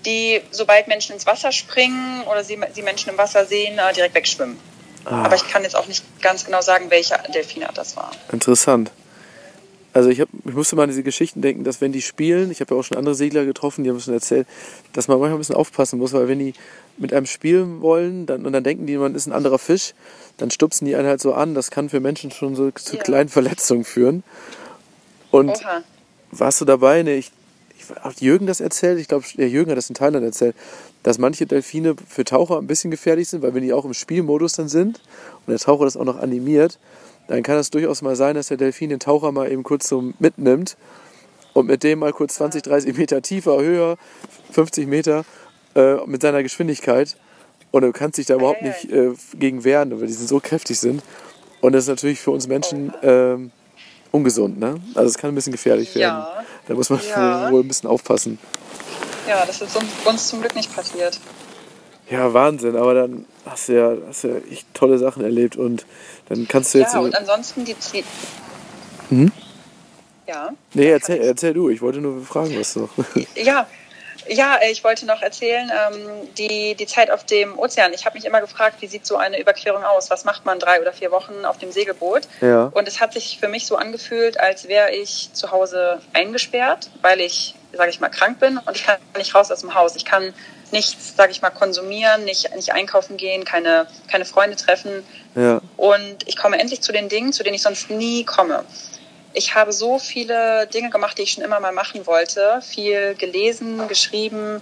die, sobald Menschen ins Wasser springen oder sie, sie Menschen im Wasser sehen, äh, direkt wegschwimmen. Ah. Aber ich kann jetzt auch nicht ganz genau sagen, welche Delfinart das war. Interessant. Also ich, hab, ich musste mal an diese Geschichten denken, dass wenn die spielen, ich habe ja auch schon andere Segler getroffen, die haben es schon erzählt, dass man manchmal ein bisschen aufpassen muss, weil wenn die mit einem spielen wollen dann, und dann denken die, man ist ein anderer Fisch, dann stupsen die einen halt so an. Das kann für Menschen schon so zu Ja. kleinen Verletzungen führen. Und Oha. warst du dabei? Nee, ich, ich, hat Jürgen das erzählt? Ich glaube, der Jürgen hat das in Thailand erzählt, dass manche Delfine für Taucher ein bisschen gefährlich sind, weil wenn die auch im Spielmodus dann sind und der Taucher das auch noch animiert, dann kann es durchaus mal sein, dass der Delfin den Taucher mal eben kurz so mitnimmt und mit dem mal kurz 20, 30 Meter tiefer, höher, 50 Meter äh, mit seiner Geschwindigkeit. Und du kannst dich da überhaupt nicht äh, gegen wehren, weil die sind so kräftig sind. Und das ist natürlich für uns Menschen ähm, ungesund. Ne? Also es kann ein bisschen gefährlich werden. Ja. Da muss man Ja. wohl ein bisschen aufpassen. Ja, das ist uns zum Glück nicht passiert. Ja, Wahnsinn. Aber dann hast du ja, hast ja echt tolle Sachen erlebt und dann kannst du jetzt. Ja, und ansonsten die Ziel. Mhm. Ja. nee, erzähl, erzähl du. Ich wollte nur fragen, was noch. (laughs) Ja, ja, ich wollte noch erzählen, ähm, die, die Zeit auf dem Ozean. Ich habe mich immer gefragt, wie sieht so eine Überquerung aus? Was macht man drei oder vier Wochen auf dem Segelboot? Ja. Und es hat sich für mich so angefühlt, als wäre ich zu Hause eingesperrt, weil ich, sage ich mal, krank bin und ich kann nicht raus aus dem Haus. Ich kann nichts, sage ich mal, konsumieren, nicht, nicht einkaufen gehen, keine, keine Freunde treffen. Ja. Und ich komme endlich zu den Dingen, zu denen ich sonst nie komme. Ich habe so viele Dinge gemacht, die ich schon immer mal machen wollte. Viel gelesen, geschrieben.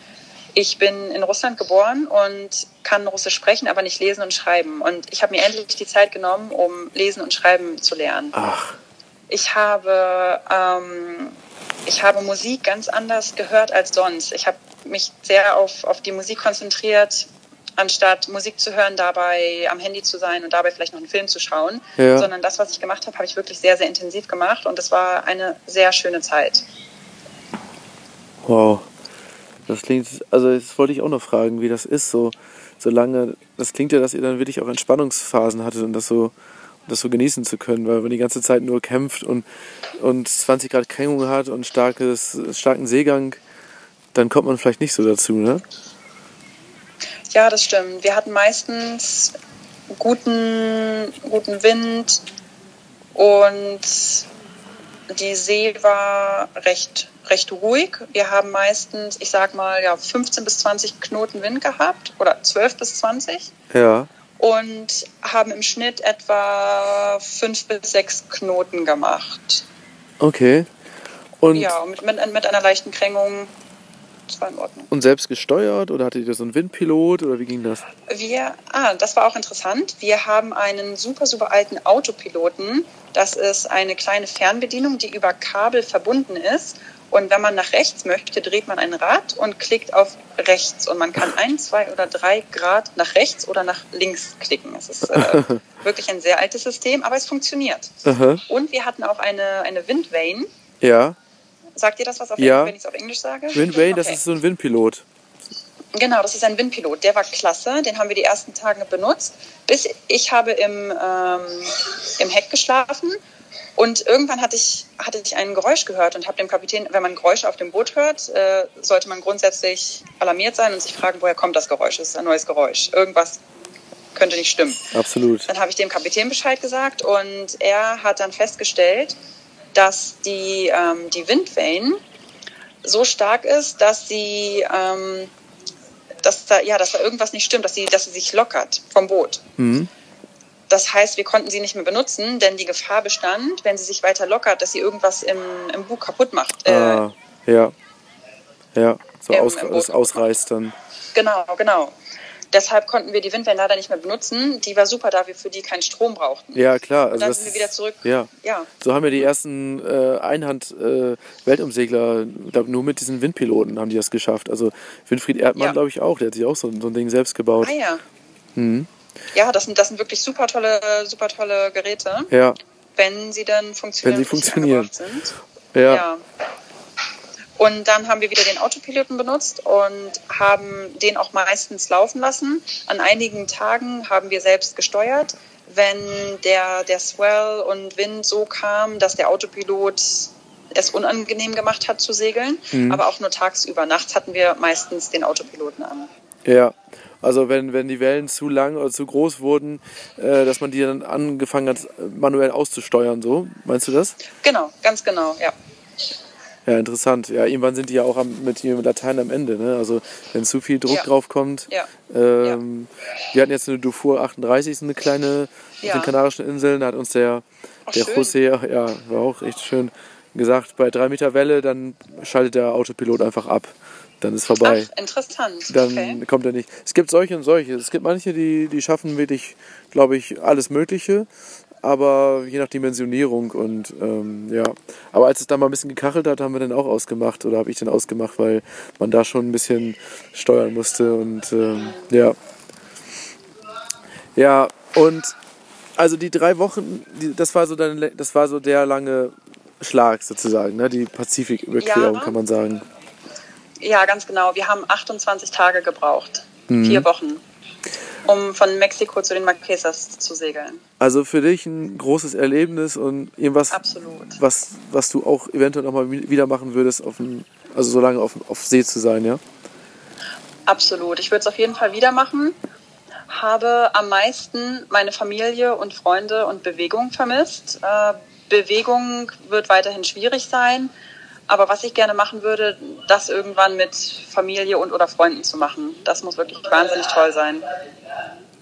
Ich bin in Russland geboren und kann Russisch sprechen, aber nicht lesen und schreiben. Und ich habe mir endlich die Zeit genommen, um lesen und schreiben zu lernen. Ach, Ich habe, ähm, ich habe Musik ganz anders gehört als sonst. Ich habe mich sehr auf, auf die Musik konzentriert, anstatt Musik zu hören, dabei am Handy zu sein und dabei vielleicht noch einen Film zu schauen. Ja. Sondern das, was ich gemacht habe, habe ich wirklich sehr, sehr intensiv gemacht und es war eine sehr schöne Zeit. wow. Das klingt, also das wollte ich auch noch fragen, wie das ist, so, so lange. Das klingt ja, dass ihr dann wirklich auch Entspannungsphasen hattet und das so, das so genießen zu können, weil wenn man die ganze Zeit nur kämpft und, und 20 Grad Kränkung hat und starkes, starken Seegang, dann kommt man vielleicht nicht so dazu, ne? Ja, das stimmt. Wir hatten meistens guten, guten Wind und die See war recht, recht ruhig. Wir haben meistens, ich sag mal, ja, 15 bis 20 Knoten Wind gehabt oder 12 bis 20 Ja. und haben im Schnitt etwa 5 bis 6 Knoten gemacht. Okay. Und, Ja, mit, mit, mit einer leichten Kränkung. Das war in Ordnung. und selbst gesteuert oder hattet ihr so einen Windpilot oder wie ging das? Wir, ah, das war auch interessant. Wir haben einen super, super alten Autopiloten. Das ist eine kleine Fernbedienung, die über Kabel verbunden ist. Und wenn man nach rechts möchte, dreht man ein Rad und klickt auf rechts. Und man kann (laughs) ein, zwei oder drei Grad nach rechts oder nach links klicken. Es ist äh, (laughs) wirklich ein sehr altes System, aber es funktioniert. Aha. Und wir hatten auch eine, eine Windvane. Ja. Sagt ihr das was, auf Ja. Englisch, wenn ich es auf Englisch sage? Windway, das Okay. ist so ein Windpilot. Genau, das ist ein Windpilot. Der war klasse. Den haben wir die ersten Tage benutzt. Bis ich habe im, ähm, im Heck geschlafen. Und irgendwann hatte ich, hatte ich ein Geräusch gehört und habe dem Kapitän, wenn man Geräusche auf dem Boot hört, äh, sollte man grundsätzlich alarmiert sein und sich fragen, woher kommt das Geräusch? Es ist ein neues Geräusch. Irgendwas könnte nicht stimmen. Absolut. Dann habe ich dem Kapitän Bescheid gesagt und er hat dann festgestellt, dass die, ähm, die Windwellen so stark ist, dass sie, ähm, dass da, ja, dass da irgendwas nicht stimmt, dass sie, dass sie sich lockert vom Boot. Mhm. Das heißt, wir konnten sie nicht mehr benutzen, denn die Gefahr bestand, wenn sie sich weiter lockert, dass sie irgendwas im, im Bug kaputt macht. Äh, Ah, ja. Ja, so Im- aus, im das ausreißt dann. Genau, genau. Deshalb konnten wir die Windwellen leider nicht mehr benutzen. Die war super, da wir für die keinen Strom brauchten. Ja, klar. Also Und dann sind wir wieder zurück. Ja. Ja, So haben ja die ersten äh, Einhand-Weltumsegler, glaube nur mit diesen Windpiloten haben die das geschafft. Also Winfried Erdmann, Ja. glaube ich, auch. Der hat sich auch so, so ein Ding selbst gebaut. Ah ja. Mhm. Ja, das sind, das sind wirklich super tolle, super tolle Geräte, Ja, wenn sie dann funktionieren. Wenn sie funktionieren. ja, Ja. Und dann haben wir wieder den Autopiloten benutzt und haben den auch meistens laufen lassen. An einigen Tagen haben wir selbst gesteuert. Wenn der, der Swell und Wind so kam, dass der Autopilot es unangenehm gemacht hat zu segeln, Mhm. aber auch nur tagsüber. Nachts hatten wir meistens den Autopiloten an. ja. Also wenn, wenn die Wellen zu lang oder zu groß wurden, äh, dass man die dann angefangen hat, manuell auszusteuern, so. Meinst du das? Genau, ganz genau, ja. Ja, interessant. Ja, irgendwann sind die ja auch am, mit dem Latein am Ende. Ne? Also wenn zu viel Druck Ja. drauf kommt. Ja. Ähm, Wir hatten jetzt eine Dufour 38, so eine kleine auf Ja. den Kanarischen Inseln. Da hat uns der, Ach, der schön. José, ja, war auch echt schön, gesagt, bei drei Meter Welle, dann schaltet der Autopilot einfach ab. Dann ist vorbei. Ach, interessant. Dann okay. kommt er nicht. Es gibt solche und solche. Es gibt manche, die, die schaffen wirklich, glaube ich, alles Mögliche. Aber je nach Dimensionierung und ähm, ja. Aber als es dann mal ein bisschen gekachelt hat, haben wir dann auch ausgemacht oder habe ich dann ausgemacht, weil man da schon ein bisschen steuern musste und ähm, ja. Ja, und also die drei Wochen, die, das war so dann, das war so der lange Schlag sozusagen, ne? Die Pazifiküberquerung Ja. kann man sagen. Ja, ganz genau. Wir haben 28 Tage gebraucht. Mhm. Vier Wochen. Um von Mexiko zu den Marquesas zu segeln. Also für dich ein großes Erlebnis und irgendwas, Absolut. was, was du auch eventuell nochmal wieder machen würdest, auf dem, also so lange auf, auf See zu sein, ja? Absolut. Ich würde es auf jeden Fall wieder machen. Habe am meisten meine Familie und Freunde und Bewegung vermisst. Äh, Bewegung wird weiterhin schwierig sein. Aber was ich gerne machen würde, das irgendwann mit Familie und oder Freunden zu machen. Das muss wirklich wahnsinnig toll sein.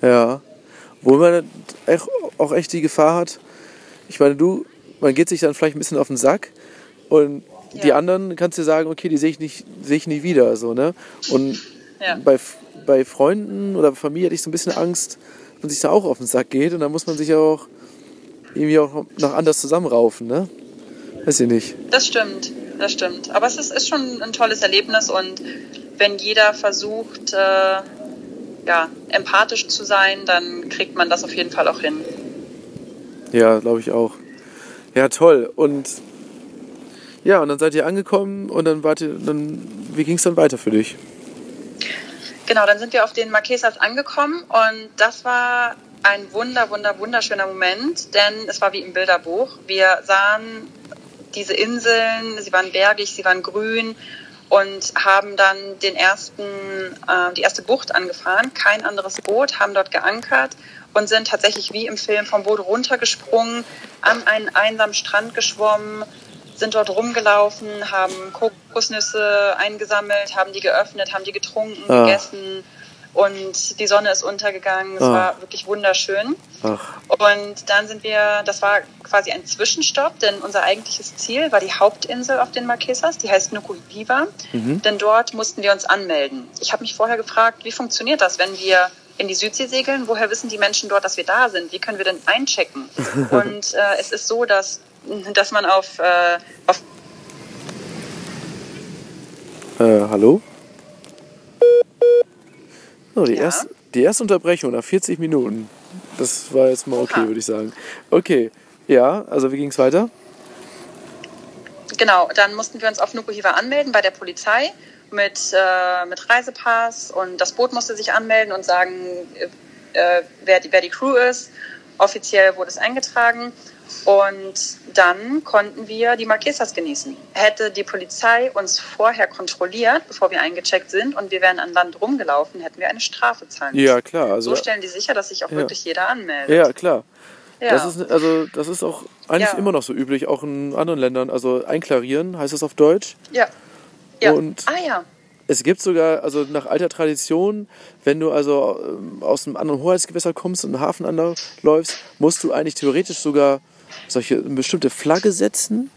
Ja. Wo man auch echt die Gefahr hat, ich meine, du, man geht sich dann vielleicht ein bisschen auf den Sack und die Ja. anderen kannst du sagen, okay, die sehe ich nicht, sehe ich nie wieder, so, ne? Und Ja. bei, bei Freunden oder Familie hätte ich so ein bisschen Angst, wenn man sich da auch auf den Sack geht und dann muss man sich ja auch irgendwie auch noch anders zusammenraufen, ne? Weiß ich nicht. Das stimmt, das stimmt. Aber es ist, ist schon ein tolles Erlebnis und wenn jeder versucht, äh, ja, empathisch zu sein, dann kriegt man das auf jeden Fall auch hin. Ja, glaube ich auch. Ja, toll. Und ja, und dann seid ihr angekommen und dann wart ihr, dann, wie ging es dann weiter für dich? Genau, dann sind wir auf den Marquesas angekommen und das war ein wunder, wunder, wunderschöner Moment, denn es war wie im Bilderbuch. Wir sahen diese Inseln, sie waren bergig, sie waren grün und haben dann den ersten, äh, die erste Bucht angefahren, kein anderes Boot, haben dort geankert und sind tatsächlich wie im Film vom Boot runtergesprungen, an einen einsamen Strand geschwommen, sind dort rumgelaufen, haben Kokosnüsse eingesammelt, haben die geöffnet, haben die getrunken, Ah. gegessen und die Sonne ist untergegangen. Es Ah. war wirklich wunderschön. Ach, Und dann sind wir, das war quasi ein Zwischenstopp, denn unser eigentliches Ziel war die Hauptinsel auf den Marquesas, die heißt Nukuhiva. Denn dort mussten wir uns anmelden. Ich habe mich vorher gefragt, wie funktioniert das, wenn wir in die Südsee segeln? Woher wissen die Menschen dort, dass wir da sind? Wie können wir denn einchecken? (laughs) Und äh, es ist so, dass, dass man auf, äh, auf äh, hallo? So, die, Ja? erste, die erste Unterbrechung nach 40 Minuten. Das war jetzt mal okay, Oha. würde ich sagen. Okay, ja, also wie ging es weiter? Genau, dann mussten wir uns auf Nukuhiva anmelden bei der Polizei mit, äh, mit Reisepass und das Boot musste sich anmelden und sagen, äh, wer, die, wer die Crew ist. Offiziell wurde es eingetragen und dann konnten wir die Marquesas genießen. Hätte die Polizei uns vorher kontrolliert, bevor wir eingecheckt sind und wir wären an Land rumgelaufen, hätten wir eine Strafe zahlen müssen. Ja, klar. Also, so stellen die sicher, dass sich auch Ja. wirklich jeder anmeldet. ja, klar. Ja. Das ist, also, das ist auch eigentlich Ja. immer noch so üblich, auch in anderen Ländern. Also einklarieren heißt das auf Deutsch. ja. ja. Und- ah ja. Es gibt sogar, also nach alter Tradition, wenn du also ähm, aus einem anderen Hoheitsgewässer kommst und einen Hafen anläufst, musst du eigentlich theoretisch sogar solche eine bestimmte Flagge setzen,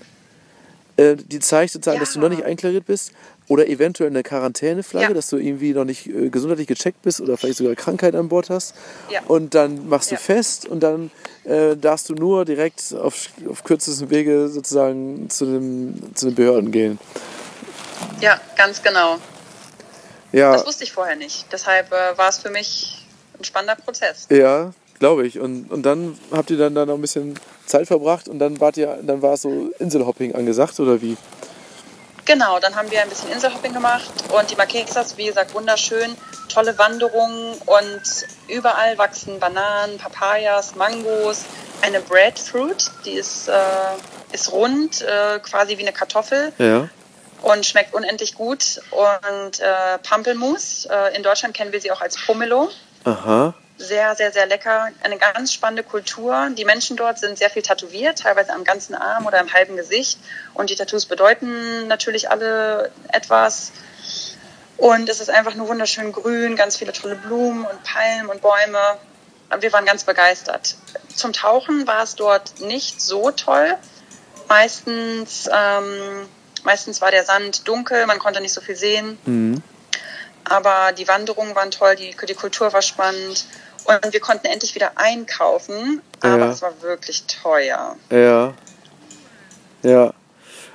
äh, die zeigt sozusagen, dass du noch nicht einklariert bist. Oder eventuell eine Quarantäneflagge, Ja. dass du irgendwie noch nicht äh, gesundheitlich gecheckt bist oder vielleicht sogar Krankheit an Bord hast. Ja. Und dann machst du Ja. fest und dann äh, darfst du nur direkt auf, auf kürzesten Wege sozusagen zu, dem, zu den Behörden gehen. Ja, ganz genau. Ja. Das wusste ich vorher nicht. Deshalb äh, war es für mich ein spannender Prozess. Ja, glaube ich. Und, und dann habt ihr dann da noch ein bisschen Zeit verbracht und dann wart ihr, dann war es so Inselhopping angesagt oder wie? Genau, dann haben wir ein bisschen Inselhopping gemacht und die Marquesas, wie gesagt, wunderschön. Tolle Wanderungen und überall wachsen Bananen, Papayas, Mangos. Eine Breadfruit, die ist, äh, ist rund, äh, quasi wie eine Kartoffel. Ja. und schmeckt unendlich gut. Und äh, Pampelmus, äh, in Deutschland kennen wir sie auch als Pomelo. Aha. Sehr, sehr, sehr lecker. Eine ganz spannende Kultur. Die Menschen dort sind sehr viel tätowiert, teilweise am ganzen Arm oder im halben Gesicht. Und die Tattoos bedeuten natürlich alle etwas. Und es ist einfach nur wunderschön grün, ganz viele tolle Blumen und Palmen und Bäume. Wir waren ganz begeistert. Zum Tauchen war es dort nicht so toll. Meistens, ähm, meistens war der Sand dunkel, man konnte nicht so viel sehen. Mhm. Aber die Wanderungen waren toll, die, die Kultur war spannend. Und wir konnten endlich wieder einkaufen, aber Ja. es war wirklich teuer. Ja. Ja.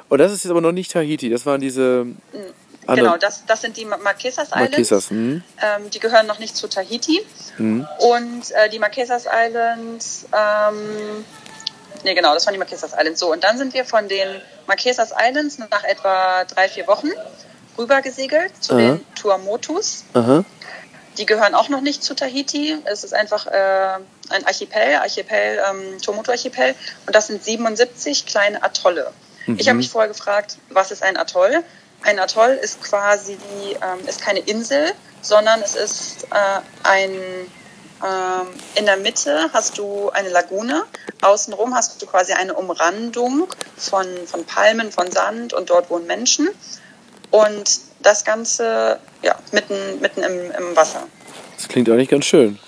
Und das ist jetzt aber noch nicht Tahiti. Das waren diese Genau, anderen das, das sind die Ma- Marquesas Islands. Marquesas. Hm? Ähm, die gehören noch nicht zu Tahiti. Mhm. Und äh, die Marquesas Islands, ähm, nee, genau, das waren die Marquesas Islands. So, und dann sind wir von den Marquesas Islands nach etwa drei, vier Wochen rübergesegelt zu Aha. den Tuamotus. Aha. Die gehören auch noch nicht zu Tahiti. Es ist einfach äh, ein Archipel, Archipel, ähm, Tuamotu-Archipel. Und das sind 77 kleine Atolle. Ich habe mich vorher gefragt, was ist ein Atoll? Ein Atoll ist quasi, ähm, ist keine Insel, sondern es ist äh, ein, ähm, in der Mitte hast du eine Lagune, außenrum hast du quasi eine Umrandung von, von Palmen, von Sand und dort wohnen Menschen. Und das Ganze ja, mitten, mitten im, im Wasser. Das klingt eigentlich ganz schön.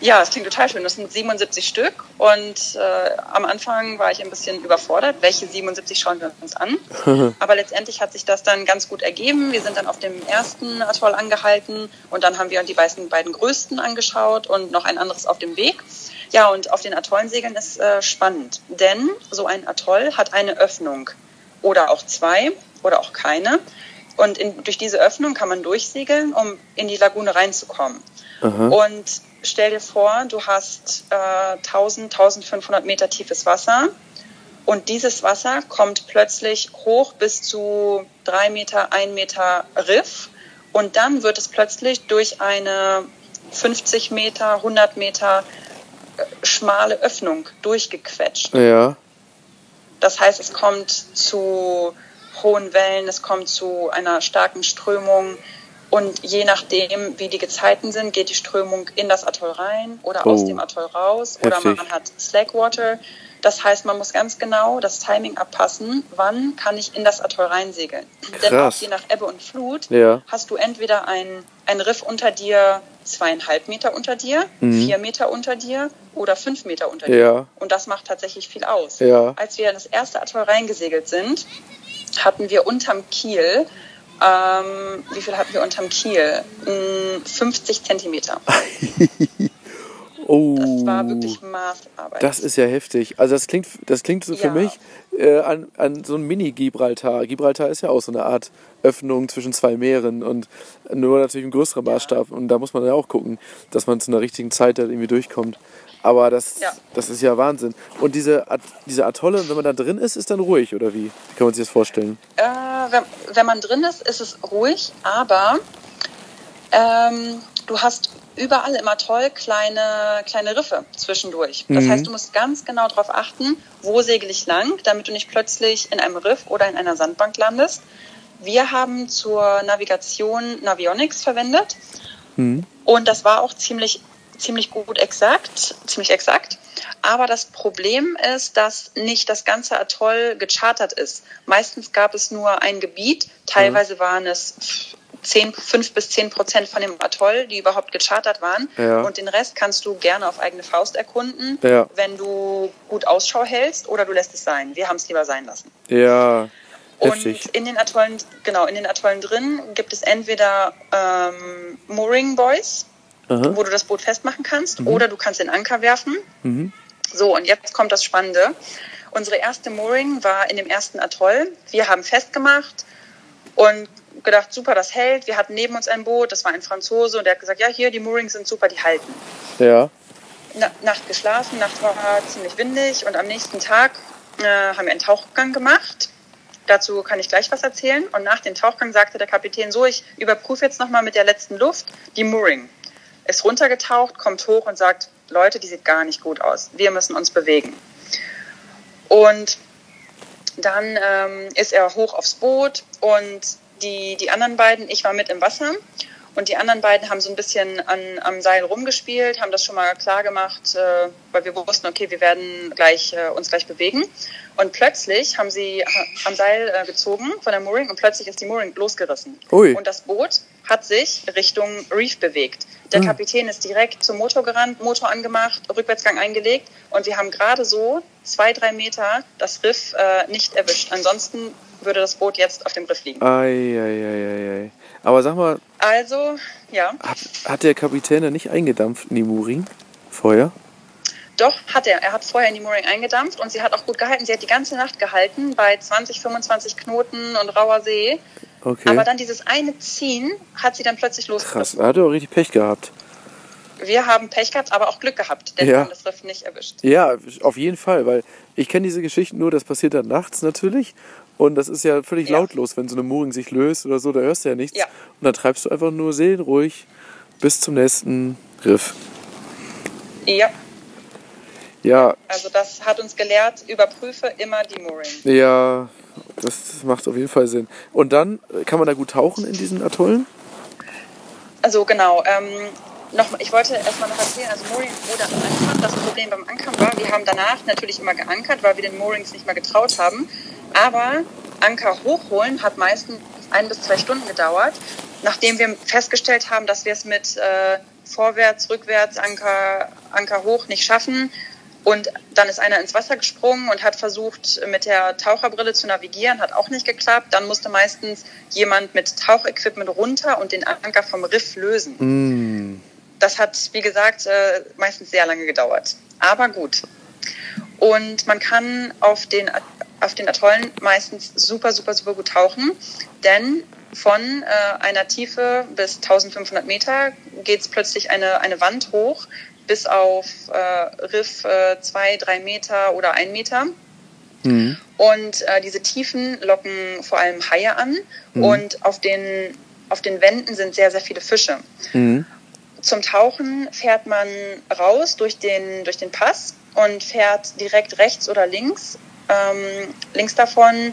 Ja, es klingt total schön. Das sind 77 Stück und äh, am Anfang war ich ein bisschen überfordert, welche 77 schauen wir uns an. (laughs) Aber letztendlich hat sich das dann ganz gut ergeben. Wir sind dann auf dem ersten Atoll angehalten und dann haben wir die beiden, beiden größten angeschaut und noch ein anderes auf dem Weg. Ja, und auf den Atollen segeln ist äh, spannend, denn so ein Atoll hat eine Öffnung oder auch zwei oder auch keine. Und in, durch diese Öffnung kann man durchsegeln, um in die Lagune reinzukommen. Und stell dir vor, du hast äh, 1000, 1500 Meter tiefes Wasser und dieses Wasser kommt plötzlich hoch bis zu drei Meter, ein Meter Riff und dann wird es plötzlich durch eine 50 Meter, 100 Meter äh, schmale Öffnung durchgequetscht. Ja. Das heißt, es kommt zu hohen Wellen, es kommt zu einer starken Strömung. Und je nachdem, wie die Gezeiten sind, geht die Strömung in das Atoll rein oder aus Oh. dem Atoll raus. Oder Heftig. man hat Slackwater. Das heißt, man muss ganz genau das Timing abpassen, wann kann ich in das Atoll reinsegeln. Denn auch Krass. je nach Ebbe und Flut Ja. hast du entweder ein, ein Riff unter dir, zweieinhalb Meter unter dir, vier Meter unter dir oder fünf Meter unter dir. Mhm. Ja. Und das macht tatsächlich viel aus. Ja. Als wir in das erste Atoll reingesegelt sind, hatten wir unterm Kiel, ähm, wie viel hatten wir unterm Kiel? Mm, 50 Zentimeter. (laughs) Oh. Das war wirklich Maßarbeit. Das ist ja heftig. Also das klingt, das klingt so für Ja. mich äh, an, an so ein Mini-Gibraltar. Gibraltar ist ja auch so eine Art Öffnung zwischen zwei Meeren und nur natürlich ein größerer Maßstab. Und da muss man ja auch gucken, dass man zu einer richtigen Zeit da irgendwie durchkommt. Aber das, Ja. das ist ja Wahnsinn. Und diese, diese Atolle, wenn man da drin ist, ist dann ruhig, oder wie? Wie kann man sich das vorstellen? Äh, wenn, wenn man drin ist, ist es ruhig, aber ähm, du hast überall im Atoll kleine, kleine Riffe zwischendurch. Das heißt, du musst ganz genau darauf achten, wo segel ich lang, damit du nicht plötzlich in einem Riff oder in einer Sandbank landest. Wir haben zur Navigation Navionics verwendet und das war auch ziemlich, ziemlich gut exakt, ziemlich exakt. Aber das Problem ist, dass nicht das ganze Atoll gechartert ist. Meistens gab es nur ein Gebiet, teilweise waren es 10, 5 bis 10 Prozent von dem Atoll, die überhaupt gechartert waren. Ja. Und den Rest kannst du gerne auf eigene Faust erkunden, Ja. wenn du gut Ausschau hältst oder du lässt es sein. Wir haben es lieber sein lassen. Ja, heftig. Und in den Atollen, genau, in den Atollen drin gibt es entweder ähm, Mooring Boys, Aha. wo du das Boot festmachen kannst, oder du kannst den Anker werfen. Mhm. So, und jetzt kommt das Spannende. Unsere erste Mooring war in dem ersten Atoll. Wir haben festgemacht und gedacht, super, das hält. Wir hatten neben uns ein Boot, das war ein Franzose und der hat gesagt, ja, hier, die Moorings sind super, die halten. Ja. Na, Nacht geschlafen, Nacht war ziemlich windig und am nächsten Tag äh, haben wir einen Tauchgang gemacht. Dazu kann ich gleich was erzählen. Und nach dem Tauchgang sagte der Kapitän so, ich überprüfe jetzt nochmal mit der letzten Luft die Mooring. Ist runtergetaucht, kommt hoch und sagt, Leute, die sieht gar nicht gut aus. Wir müssen uns bewegen. Und Dann ähm, ist er hoch aufs Boot und die, die anderen beiden, ich war mit im Wasser und die anderen beiden haben so ein bisschen an, am Seil rumgespielt, haben das schon mal klar gemacht, äh, weil wir wussten, okay, wir werden gleich, äh, uns gleich bewegen. Und plötzlich haben sie am Seil äh, gezogen von der Mooring und plötzlich ist die Mooring losgerissen. Ui. Und das Boot hat sich Richtung Reef bewegt. Der Hm. Kapitän ist direkt zum Motor gerannt, Motor angemacht, Rückwärtsgang eingelegt und wir haben gerade so zwei, drei Meter das Riff äh, nicht erwischt. Ansonsten würde das Boot jetzt auf dem Riff liegen. Ei, ei, ei, ei. Aber sag mal, Also, ja, hat, hat der Kapitän da nicht eingedampft in die Mooring vorher? doch hat er. Er hat vorher in die Mooring eingedampft und sie hat auch gut gehalten. Sie hat die ganze Nacht gehalten bei 20, 25 Knoten und rauer See. Okay. Aber dann dieses eine Ziehen hat sie dann plötzlich Krass, losgerissen. da hat er auch richtig Pech gehabt. Wir haben Pech gehabt, aber auch Glück gehabt, denn Ja. wir haben das Riff nicht erwischt. Ja, auf jeden Fall, weil ich kenne diese Geschichten nur, das passiert dann nachts natürlich. Und das ist ja völlig Ja. lautlos, wenn so eine Mooring sich löst oder so, da hörst du ja nichts. Ja. Und dann treibst du einfach nur seelenruhig bis zum nächsten Riff. Ja, Ja, also das hat uns gelehrt, überprüfe immer die Mooring. ja, das macht auf jeden Fall Sinn. Und dann kann man da gut tauchen in diesen Atollen? Also genau, ähm, noch, ich wollte erstmal noch erzählen, also Mooring oder Ankern. Das Problem beim Ankern war, wir haben danach natürlich immer geankert, weil wir den Moorings nicht mehr getraut haben. Aber Anker hochholen hat meistens ein bis zwei Stunden gedauert, nachdem wir festgestellt haben, dass wir es mit äh, vorwärts, rückwärts, Anker, Anker hoch nicht schaffen. Und dann ist einer ins Wasser gesprungen und hat versucht, mit der Taucherbrille zu navigieren, hat auch nicht geklappt. Dann musste meistens jemand mit Tauchequipment runter und den Anker vom Riff lösen. Mm. Das hat, wie gesagt, äh, meistens sehr lange gedauert. Aber gut. Und man kann auf den, auf den Atollen meistens super, super, super gut tauchen, denn von äh, einer Tiefe bis 1500 Meter geht es plötzlich eine, eine Wand hoch bis auf äh, Riff äh, zwei, drei Meter oder ein Meter. Mhm. Und äh, diese Tiefen locken vor allem Haie an und auf den, auf den Wänden sind sehr, sehr viele Fische. Mhm. Zum Tauchen fährt man raus durch den, durch den Pass und fährt direkt rechts oder links. Ähm, links davon,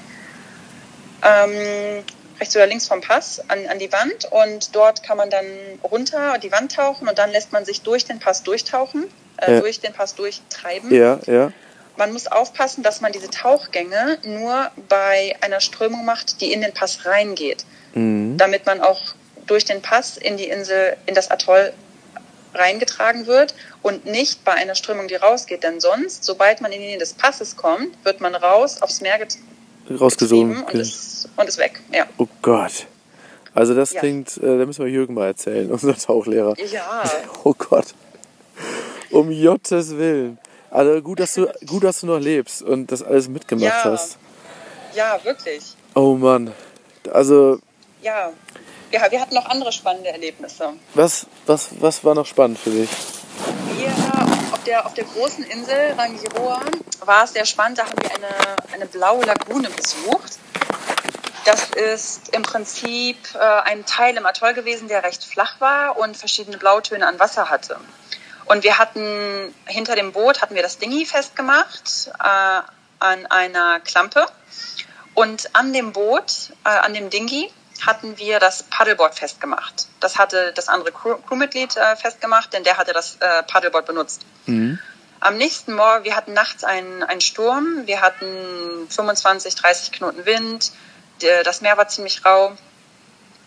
ähm, rechts oder links vom Pass an, an die Wand und dort kann man dann runter die Wand tauchen und dann lässt man sich durch den Pass durchtauchen, äh, Ja. durch den Pass durchtreiben. Ja, ja. Man muss aufpassen, dass man diese Tauchgänge nur bei einer Strömung macht, die in den Pass reingeht, Mhm. damit man auch durch den Pass in die Insel, in das Atoll reingetragen wird und nicht bei einer Strömung, die rausgeht. Denn sonst, sobald man in die Nähe des Passes kommt, wird man raus aufs Meer Rausgesogen. und ist, und ist weg. Ja. Oh Gott. Also das Ja. klingt, äh, da müssen wir Jürgen mal erzählen, (laughs) unser Tauchlehrer. Ja, (laughs) Oh Gott. Um Jottes Willen. Also gut, dass du, gut, dass du noch lebst und das alles mitgemacht Ja. hast. ja, wirklich. Oh Mann. Also, Ja. ja. Wir hatten noch andere spannende Erlebnisse. was, was, was war noch spannend für dich? Auf der, auf der großen Insel Rangiroa war es sehr spannend. Da haben wir eine, eine blaue Lagune besucht. Das ist im Prinzip äh, ein Teil im Atoll gewesen, der recht flach war und verschiedene Blautöne an Wasser hatte. Und wir hatten hinter dem Boot hatten wir das Dingi festgemacht äh, an einer Klampe. Und an dem Boot, äh, an dem Dingi, hatten wir das Paddleboard festgemacht. Das hatte das andere Crew Crewmitglied äh, festgemacht, denn der hatte das äh, Paddleboard benutzt. Mhm. Am nächsten Morgen, wir hatten nachts einen, einen Sturm, wir hatten 25, 30 Knoten Wind, das Meer war ziemlich rau.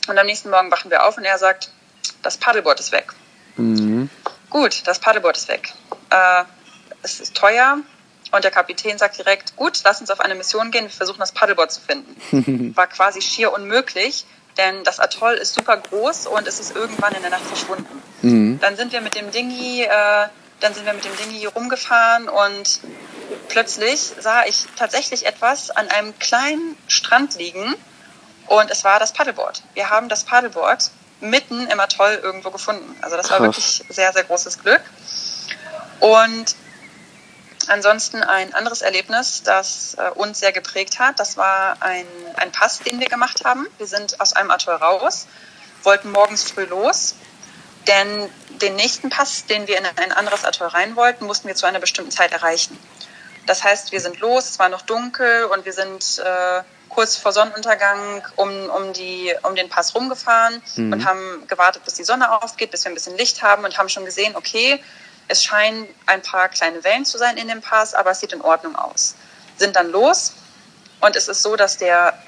Und am nächsten Morgen wachen wir auf und er sagt, das Paddleboard ist weg. Mhm. Gut, das Paddleboard ist weg. Äh, es ist teuer und der Kapitän sagt direkt, gut, lass uns auf eine Mission gehen, wir versuchen das Paddleboard zu finden. (laughs) War quasi schier unmöglich, denn das Atoll ist super groß und es ist irgendwann in der Nacht verschwunden. Mhm. Dann sind wir mit dem Dingi, äh, dann sind wir mit dem Dingi rumgefahren und plötzlich sah ich tatsächlich etwas an einem kleinen Strand liegen und es war das Paddleboard. Wir haben das Paddleboard mitten im Atoll irgendwo gefunden. Also das war Krass. wirklich sehr, sehr großes Glück. Und ansonsten ein anderes Erlebnis, das äh, uns sehr geprägt hat, das war ein, ein Pass, den wir gemacht haben. Wir sind aus einem Atoll raus, wollten morgens früh los, denn den nächsten Pass, den wir in ein anderes Atoll rein wollten, mussten wir zu einer bestimmten Zeit erreichen. Das heißt, wir sind los, es war noch dunkel und wir sind äh, kurz vor Sonnenuntergang um, um, die, um den Pass rumgefahren mhm. und haben gewartet, bis die Sonne aufgeht, bis wir ein bisschen Licht haben und haben schon gesehen, okay, es scheinen ein paar kleine Wellen zu sein in dem Pass, aber es sieht in Ordnung aus. Sind dann los und es ist so, dass der,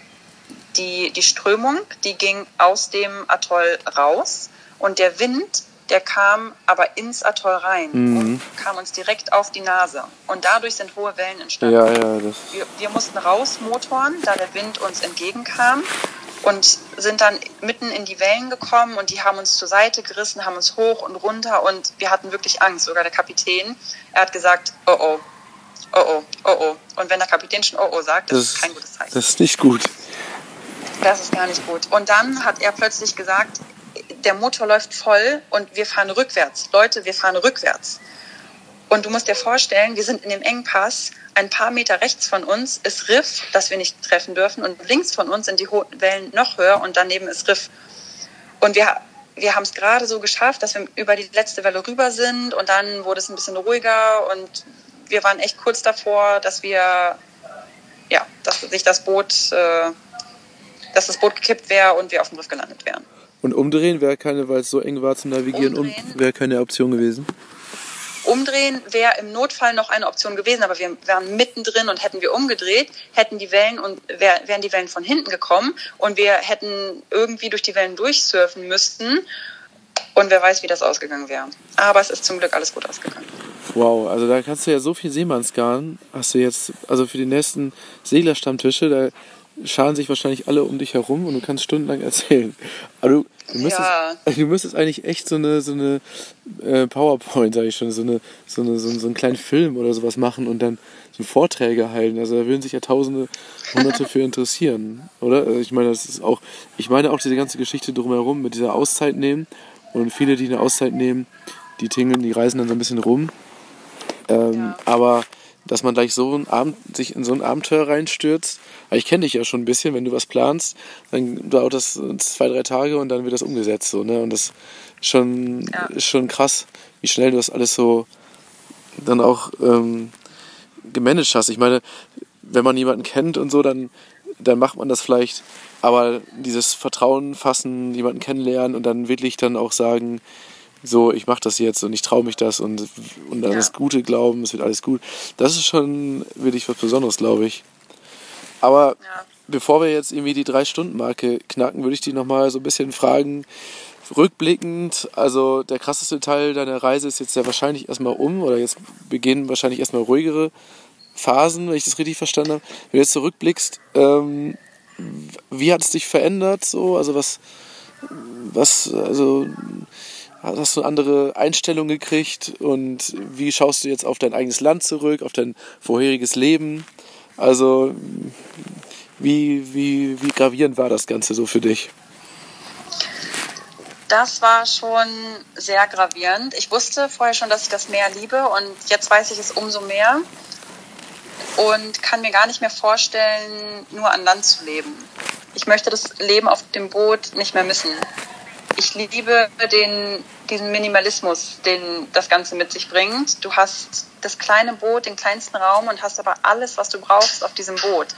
die, die Strömung, die ging aus dem Atoll raus und der Wind der kam aber ins Atoll rein mhm. und kam uns direkt auf die Nase. Und dadurch sind hohe Wellen entstanden. Ja, ja, wir, wir mussten rausmotoren, da der Wind uns entgegenkam und sind dann mitten in die Wellen gekommen und die haben uns zur Seite gerissen, haben uns hoch und runter und wir hatten wirklich Angst. Sogar der Kapitän, er hat gesagt, oh oh, oh oh, oh oh. Und wenn der Kapitän schon oh oh sagt, das, das ist kein gutes Zeichen. Das ist nicht gut. Das ist gar nicht gut. Und dann hat er plötzlich gesagt, der Motor läuft voll und wir fahren rückwärts. Leute, wir fahren rückwärts. Und du musst dir vorstellen, wir sind in dem Engpass, ein paar Meter rechts von uns ist Riff, das wir nicht treffen dürfen, und links von uns sind die Wellen noch höher und daneben ist Riff. Und wir, wir haben es gerade so geschafft, dass wir über die letzte Welle rüber sind und dann wurde es ein bisschen ruhiger und wir waren echt kurz davor, dass wir, ja, dass sich das Boot, äh, dass das Boot gekippt wäre und wir auf dem Riff gelandet wären. Und umdrehen wäre keine, weil es so eng war zum Navigieren, um, wäre keine Option gewesen? Umdrehen wäre im Notfall noch eine Option gewesen, aber wir wären mittendrin und hätten wir umgedreht, hätten die Wellen und wär, wären die Wellen von hinten gekommen und wir hätten irgendwie durch die Wellen durchsurfen müssten und wer weiß, wie das ausgegangen wäre. Aber es ist zum Glück alles gut ausgegangen. Wow, also da kannst du ja so viel Seemannsgarn, hast du jetzt, also für die nächsten Seglerstammtische, da scharen sich wahrscheinlich alle um dich herum und du kannst stundenlang (laughs) erzählen. Aber du, du, müsstest, ja. du müsstest eigentlich echt so eine, so eine äh, PowerPoint, sage ich schon, so, eine, so, eine, so, so einen kleinen Film oder sowas machen und dann so Vorträge halten. Also da würden sich ja Tausende, Hunderte für interessieren, oder? Also ich meine, das ist auch, ich meine auch diese ganze Geschichte drumherum mit dieser Auszeit nehmen und viele, die eine Auszeit nehmen, die tingeln, die reisen dann so ein bisschen rum. Ähm, ja. Aber dass man gleich so ein Abend, sich in so ein Abenteuer reinstürzt. Ich kenne dich ja schon ein bisschen, wenn du was planst, dann dauert das zwei, drei Tage und dann wird das umgesetzt. So, ne? Und das ist schon, ja. ist schon krass, wie schnell du das alles so dann auch ähm, gemanagt hast. Ich meine, wenn man jemanden kennt und so, dann, dann macht man das vielleicht. Aber dieses Vertrauen fassen, jemanden kennenlernen und dann wirklich dann auch sagen, so, ich mache das jetzt und ich traue mich das und, und an ja. das Gute glauben, es wird alles gut. Das ist schon wirklich was Besonderes, glaube ich. Aber ja. bevor wir jetzt irgendwie die Drei-Stunden-Marke knacken, würde ich dich nochmal so ein bisschen fragen, rückblickend, also der krasseste Teil deiner Reise ist jetzt ja wahrscheinlich erstmal um oder jetzt beginnen wahrscheinlich erstmal ruhigere Phasen, wenn ich das richtig verstanden habe. Wenn du jetzt zurückblickst, ähm, wie hat es dich verändert so? Also was, was, also hast du eine andere Einstellung gekriegt und wie schaust du jetzt auf dein eigenes Land zurück, auf dein vorheriges Leben? Also wie, wie, wie gravierend war das Ganze so für dich? Das war schon sehr gravierend. Ich wusste vorher schon, dass ich das Meer liebe und jetzt weiß ich es umso mehr und kann mir gar nicht mehr vorstellen, nur an Land zu leben. Ich möchte das Leben auf dem Boot nicht mehr missen ich liebe den, diesen Minimalismus, den das Ganze mit sich bringt. Du hast das kleine Boot, den kleinsten Raum und hast aber alles, was du brauchst auf diesem Boot.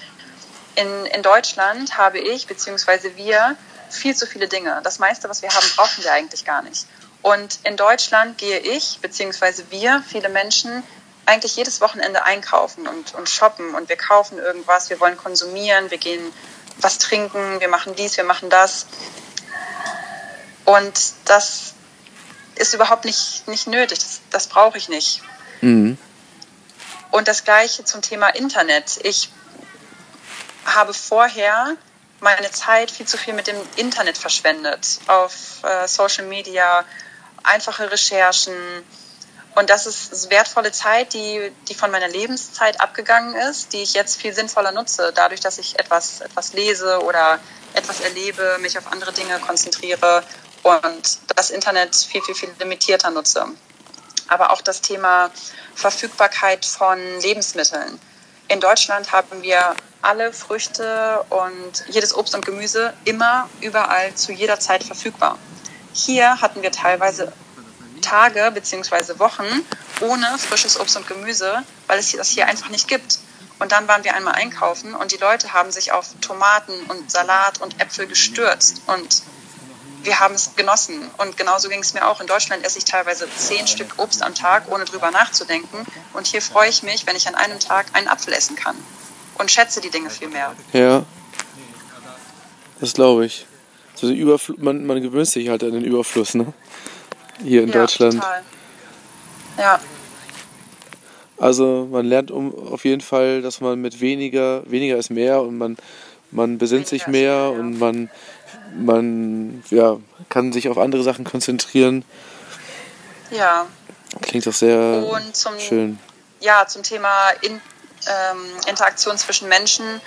In, in Deutschland habe ich, beziehungsweise wir, viel zu viele Dinge. Das meiste, was wir haben, brauchen wir eigentlich gar nicht. Und in Deutschland gehe ich, beziehungsweise wir, viele Menschen, eigentlich jedes Wochenende einkaufen und, und shoppen und wir kaufen irgendwas, wir wollen konsumieren, wir gehen was trinken, wir machen dies, wir machen das. Und das ist überhaupt nicht, nicht nötig. Das, das brauche ich nicht. Mhm. Und das Gleiche zum Thema Internet. Ich habe vorher meine Zeit viel zu viel mit dem Internet verschwendet. Auf äh, Social Media, einfache Recherchen. Und das ist wertvolle Zeit, die, die von meiner Lebenszeit abgegangen ist, die ich jetzt viel sinnvoller nutze, dadurch, dass ich etwas, etwas lese oder etwas erlebe, mich auf andere Dinge konzentriere und das Internet viel, viel, viel limitierter nutze. Aber auch das Thema Verfügbarkeit von Lebensmitteln. In Deutschland haben wir alle Früchte und jedes Obst und Gemüse immer überall zu jeder Zeit verfügbar. Hier hatten wir teilweise Tage bzw. Wochen ohne frisches Obst und Gemüse, weil es das hier einfach nicht gibt. Und dann waren wir einmal einkaufen und die Leute haben sich auf Tomaten und Salat und Äpfel gestürzt und wir haben es genossen. Und genauso ging es mir auch. In Deutschland esse ich teilweise zehn Stück Obst am Tag, ohne drüber nachzudenken. Und hier freue ich mich, wenn ich an einem Tag einen Apfel essen kann. Und schätze die Dinge viel mehr. Ja. Das glaube ich. So man, man gewöhnt sich halt an den Überfluss, ne? Hier in ja, Deutschland. Total. Ja. Also man lernt um, auf jeden Fall, dass man mit weniger, weniger ist mehr und man, man besinnt sich mehr, und man man ja, kann sich auf andere Sachen konzentrieren. Ja. Klingt doch sehr zum, schön. Ja, zum Thema In, ähm, Interaktion zwischen Menschen,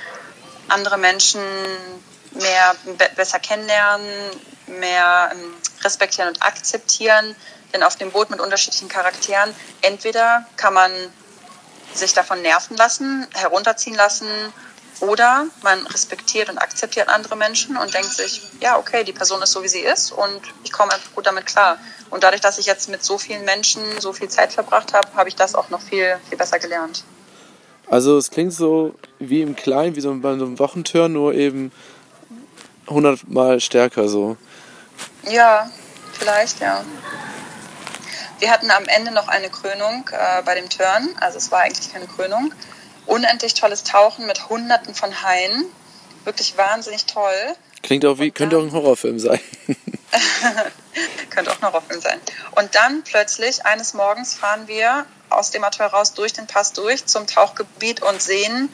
andere Menschen mehr be besser kennenlernen, mehr ähm, respektieren und akzeptieren. Denn auf dem Boot mit unterschiedlichen Charakteren, entweder kann man sich davon nerven lassen, herunterziehen lassen oder man respektiert und akzeptiert andere Menschen und denkt sich, ja, okay, die Person ist so, wie sie ist und ich komme einfach gut damit klar. Und dadurch, dass ich jetzt mit so vielen Menschen so viel Zeit verbracht habe, habe ich das auch noch viel, viel besser gelernt. Also es klingt so wie im Kleinen, wie so bei so einem Wochentörn, nur eben hundertmal stärker so. Ja, vielleicht, ja. Wir hatten am Ende noch eine Krönung äh, bei dem Turn. Also es war eigentlich keine Krönung unendlich tolles Tauchen mit Hunderten von Haien. Wirklich wahnsinnig toll. Klingt auch wie, könnte auch ein Horrorfilm sein. (laughs) könnte auch ein Horrorfilm sein. Und dann plötzlich, eines Morgens, fahren wir aus dem Atoll raus durch den Pass durch zum Tauchgebiet und sehen,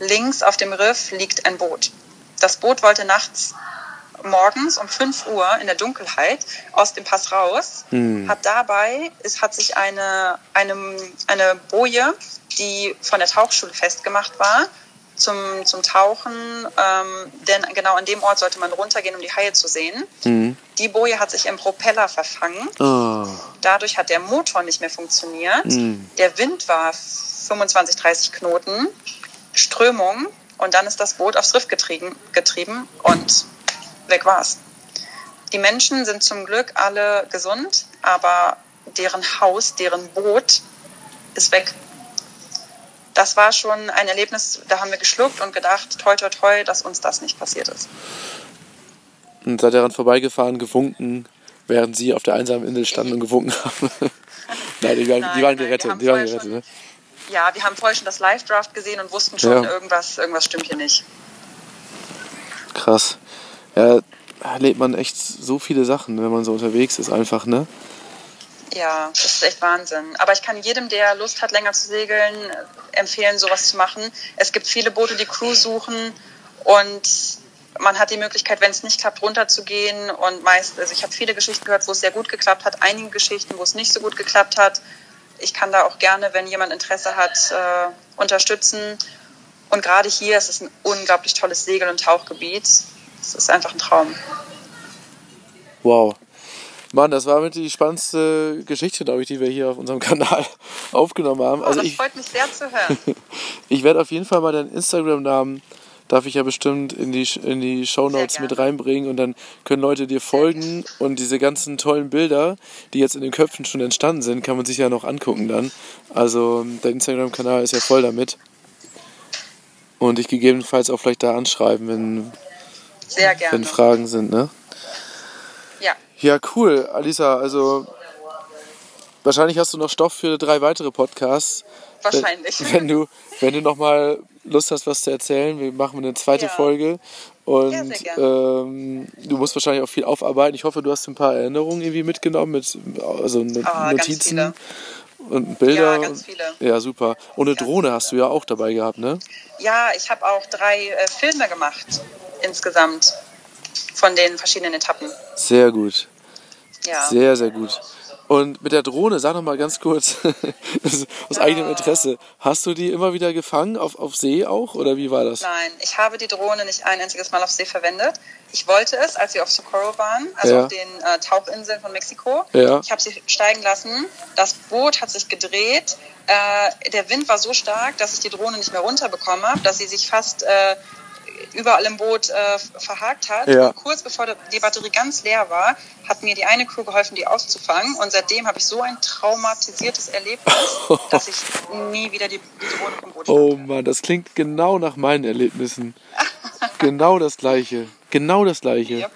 links auf dem Riff liegt ein Boot. Das Boot wollte nachts morgens um 5 Uhr in der Dunkelheit aus dem Pass raus, mhm. hat dabei, es hat sich eine, eine, eine Boje die von der Tauchschule festgemacht war zum, zum Tauchen, ähm, denn genau an dem Ort sollte man runtergehen, um die Haie zu sehen. Mhm. Die Boje hat sich im Propeller verfangen. Oh. Dadurch hat der Motor nicht mehr funktioniert. Mhm. Der Wind war 25, 30 Knoten, Strömung und dann ist das Boot aufs Riff getrieben, getrieben und weg war's. Die Menschen sind zum Glück alle gesund, aber deren Haus, deren Boot ist weg das war schon ein Erlebnis, da haben wir geschluckt und gedacht, toi, toi, toi, dass uns das nicht passiert ist. Und seid daran vorbeigefahren, gewunken, während sie auf der einsamen Insel standen und gewunken haben? (laughs) nein, die waren, nein, die waren gerettet. Die waren gerettet schon, ne? Ja, wir haben vorher schon das Live-Draft gesehen und wussten schon, ja. irgendwas, irgendwas stimmt hier nicht. Krass. Ja, da erlebt man echt so viele Sachen, wenn man so unterwegs ist, einfach, ne? Ja, das ist echt Wahnsinn. Aber ich kann jedem, der Lust hat, länger zu segeln, empfehlen, sowas zu machen. Es gibt viele Boote, die Crew suchen und man hat die Möglichkeit, wenn es nicht klappt, runterzugehen. Und meist, also ich habe viele Geschichten gehört, wo es sehr gut geklappt hat, einige Geschichten, wo es nicht so gut geklappt hat. Ich kann da auch gerne, wenn jemand Interesse hat, äh, unterstützen. Und gerade hier ist es ein unglaublich tolles Segel- und Tauchgebiet. Es ist einfach ein Traum. Wow. Mann, das war mit die spannendste Geschichte, glaube ich, die wir hier auf unserem (laughs) Kanal aufgenommen haben. Oh, also das ich, freut mich sehr zu hören. (laughs) ich werde auf jeden Fall mal deinen Instagram-Namen, darf ich ja bestimmt in die, in die Shownotes mit reinbringen und dann können Leute dir folgen und diese ganzen tollen Bilder, die jetzt in den Köpfen schon entstanden sind, kann man sich ja noch angucken dann. Also dein Instagram-Kanal ist ja voll damit. Und dich gegebenenfalls auch vielleicht da anschreiben, wenn, wenn Fragen sind, ne? Ja, cool, Alisa. Also wahrscheinlich hast du noch Stoff für drei weitere Podcasts. Wahrscheinlich. Wenn, wenn du, wenn du noch mal Lust hast, was zu erzählen, wir machen eine zweite ja. Folge. Und ja, ähm, du musst wahrscheinlich auch viel aufarbeiten. Ich hoffe, du hast ein paar Erinnerungen irgendwie mitgenommen mit also oh, Notizen und Bilder. Ja, ganz viele. Ja, super. Und eine Drohne hast du ja auch dabei gehabt, ne? Ja, ich habe auch drei äh, Filme gemacht insgesamt von den verschiedenen Etappen. Sehr gut. Ja. Sehr, sehr gut. Und mit der Drohne, sag noch mal ganz kurz, (laughs) aus eigenem Interesse, hast du die immer wieder gefangen, auf, auf See auch, oder wie war das? Nein, ich habe die Drohne nicht ein einziges Mal auf See verwendet. Ich wollte es, als wir auf Socorro waren, also ja. auf den äh, Tauchinseln von Mexiko. Ja. Ich habe sie steigen lassen, das Boot hat sich gedreht, äh, der Wind war so stark, dass ich die Drohne nicht mehr runterbekommen habe, dass sie sich fast... Äh, überall im Boot äh, verhakt hat. Ja. Kurz bevor die Batterie ganz leer war, hat mir die eine Crew geholfen, die auszufangen. Und seitdem habe ich so ein traumatisiertes Erlebnis, (laughs) dass ich nie wieder die, die Drohne vom Boot Oh. Mann, das klingt genau nach meinen Erlebnissen. genau das gleiche. Genau das gleiche. Yep.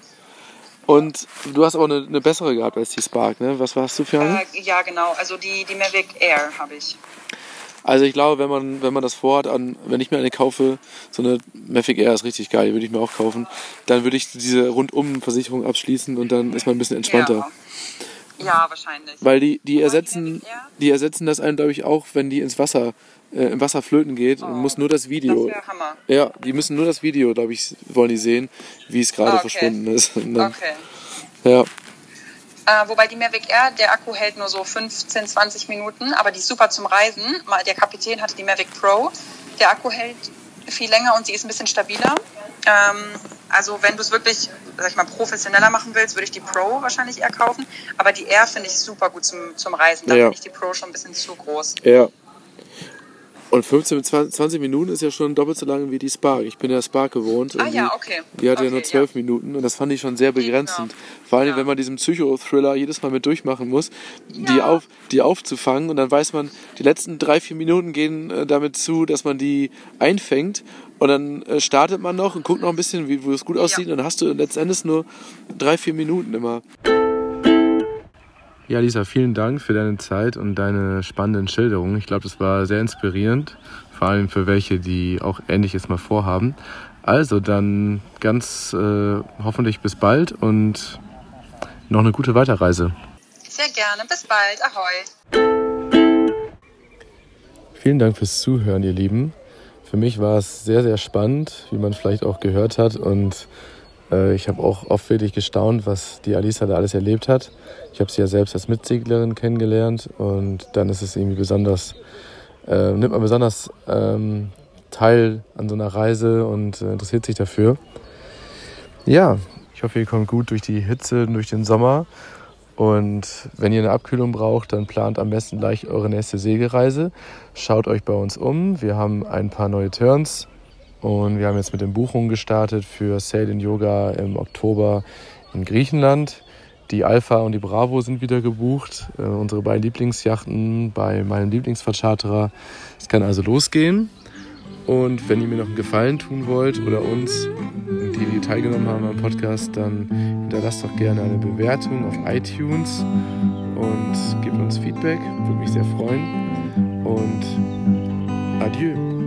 Und du hast aber eine, eine bessere gehabt als die Spark, ne? Was warst du für eine? Äh, ja, genau. Also die, die Mavic Air habe ich. Also ich glaube, wenn man, wenn man das vorhat, an, wenn ich mir eine kaufe, so eine Mavic Air ist richtig geil, die würde ich mir auch kaufen, dann würde ich diese Rundum-Versicherung abschließen und dann ist man ein bisschen entspannter. Ja, ja wahrscheinlich. Weil die, die ersetzen, die ersetzen das einem, glaube ich, auch, wenn die ins Wasser, äh, im Wasser flöten geht und muss nur das Das Video. wäre Hammer. Ja, die müssen nur das Video, glaube ich, wollen die sehen, wie es gerade Okay. verschwunden ist. (laughs) Dann, Okay. Ja, Äh, wobei die Mavic Air, der Akku hält nur so 15, 20 Minuten, aber die ist super zum Reisen. Mal- Der Kapitän hatte die Mavic Pro. Der Akku hält viel länger und sie ist ein bisschen stabiler. Ähm, also wenn du es wirklich, sag ich mal, professioneller machen willst, würde ich die Pro wahrscheinlich eher kaufen. Aber die Air finde ich super gut zum, zum Reisen. Da Ja. finde ich die Pro schon ein bisschen zu groß. ja. Und 15 bis 20 20 Minuten ist ja schon doppelt so lang wie die Spark. Ich bin ja Spark gewohnt. Ah ja, die- okay. Die hatte ja Okay, nur 12 Minuten und das fand ich schon sehr begrenzend. Genau. Vor allem, Ja. wenn man diesen Psychothriller jedes Mal mit durchmachen muss, die, Ja. auf, die aufzufangen und dann weiß man, die letzten drei, vier Minuten gehen äh, damit zu, dass man die einfängt und dann äh, startet man noch und guckt noch ein bisschen, wie, wo es gut aussieht und dann hast du letztendlich nur drei, vier Minuten immer. Ja, Lisa, vielen Dank für deine Zeit und deine spannenden Schilderungen. Ich glaube, das war sehr inspirierend, vor allem für welche, die auch Ähnliches mal vorhaben. Also dann ganz äh, hoffentlich bis bald und noch eine gute Weiterreise. Sehr gerne. Bis bald. Ahoi. Vielen Dank fürs Zuhören, ihr Lieben. Für mich war es sehr, sehr spannend, wie man vielleicht auch gehört hat. Und ich habe auch oft wirklich gestaunt, was die Alisa da alles erlebt hat. Ich habe sie ja selbst als Mitseglerin kennengelernt und dann ist es irgendwie besonders, äh, nimmt man besonders ähm, teil an so einer Reise und äh, interessiert sich dafür. Ja, ich hoffe, ihr kommt gut durch die Hitze, durch den Sommer. Und wenn ihr eine Abkühlung braucht, dann plant am besten gleich eure nächste Segelreise. Schaut euch bei uns um. Wir haben ein paar neue Turns und wir haben jetzt mit den Buchungen gestartet für Sail in Yoga im Oktober in Griechenland. Die Alpha und die Bravo sind wieder gebucht. Äh, unsere beiden Lieblingsjachten bei meinem Lieblingsvercharterer. Es kann also losgehen. Und wenn ihr mir noch einen Gefallen tun wollt oder uns, die, die teilgenommen haben am Podcast, dann hinterlasst doch gerne eine Bewertung auf iTunes und gebt uns Feedback. Würde mich sehr freuen. Und adieu.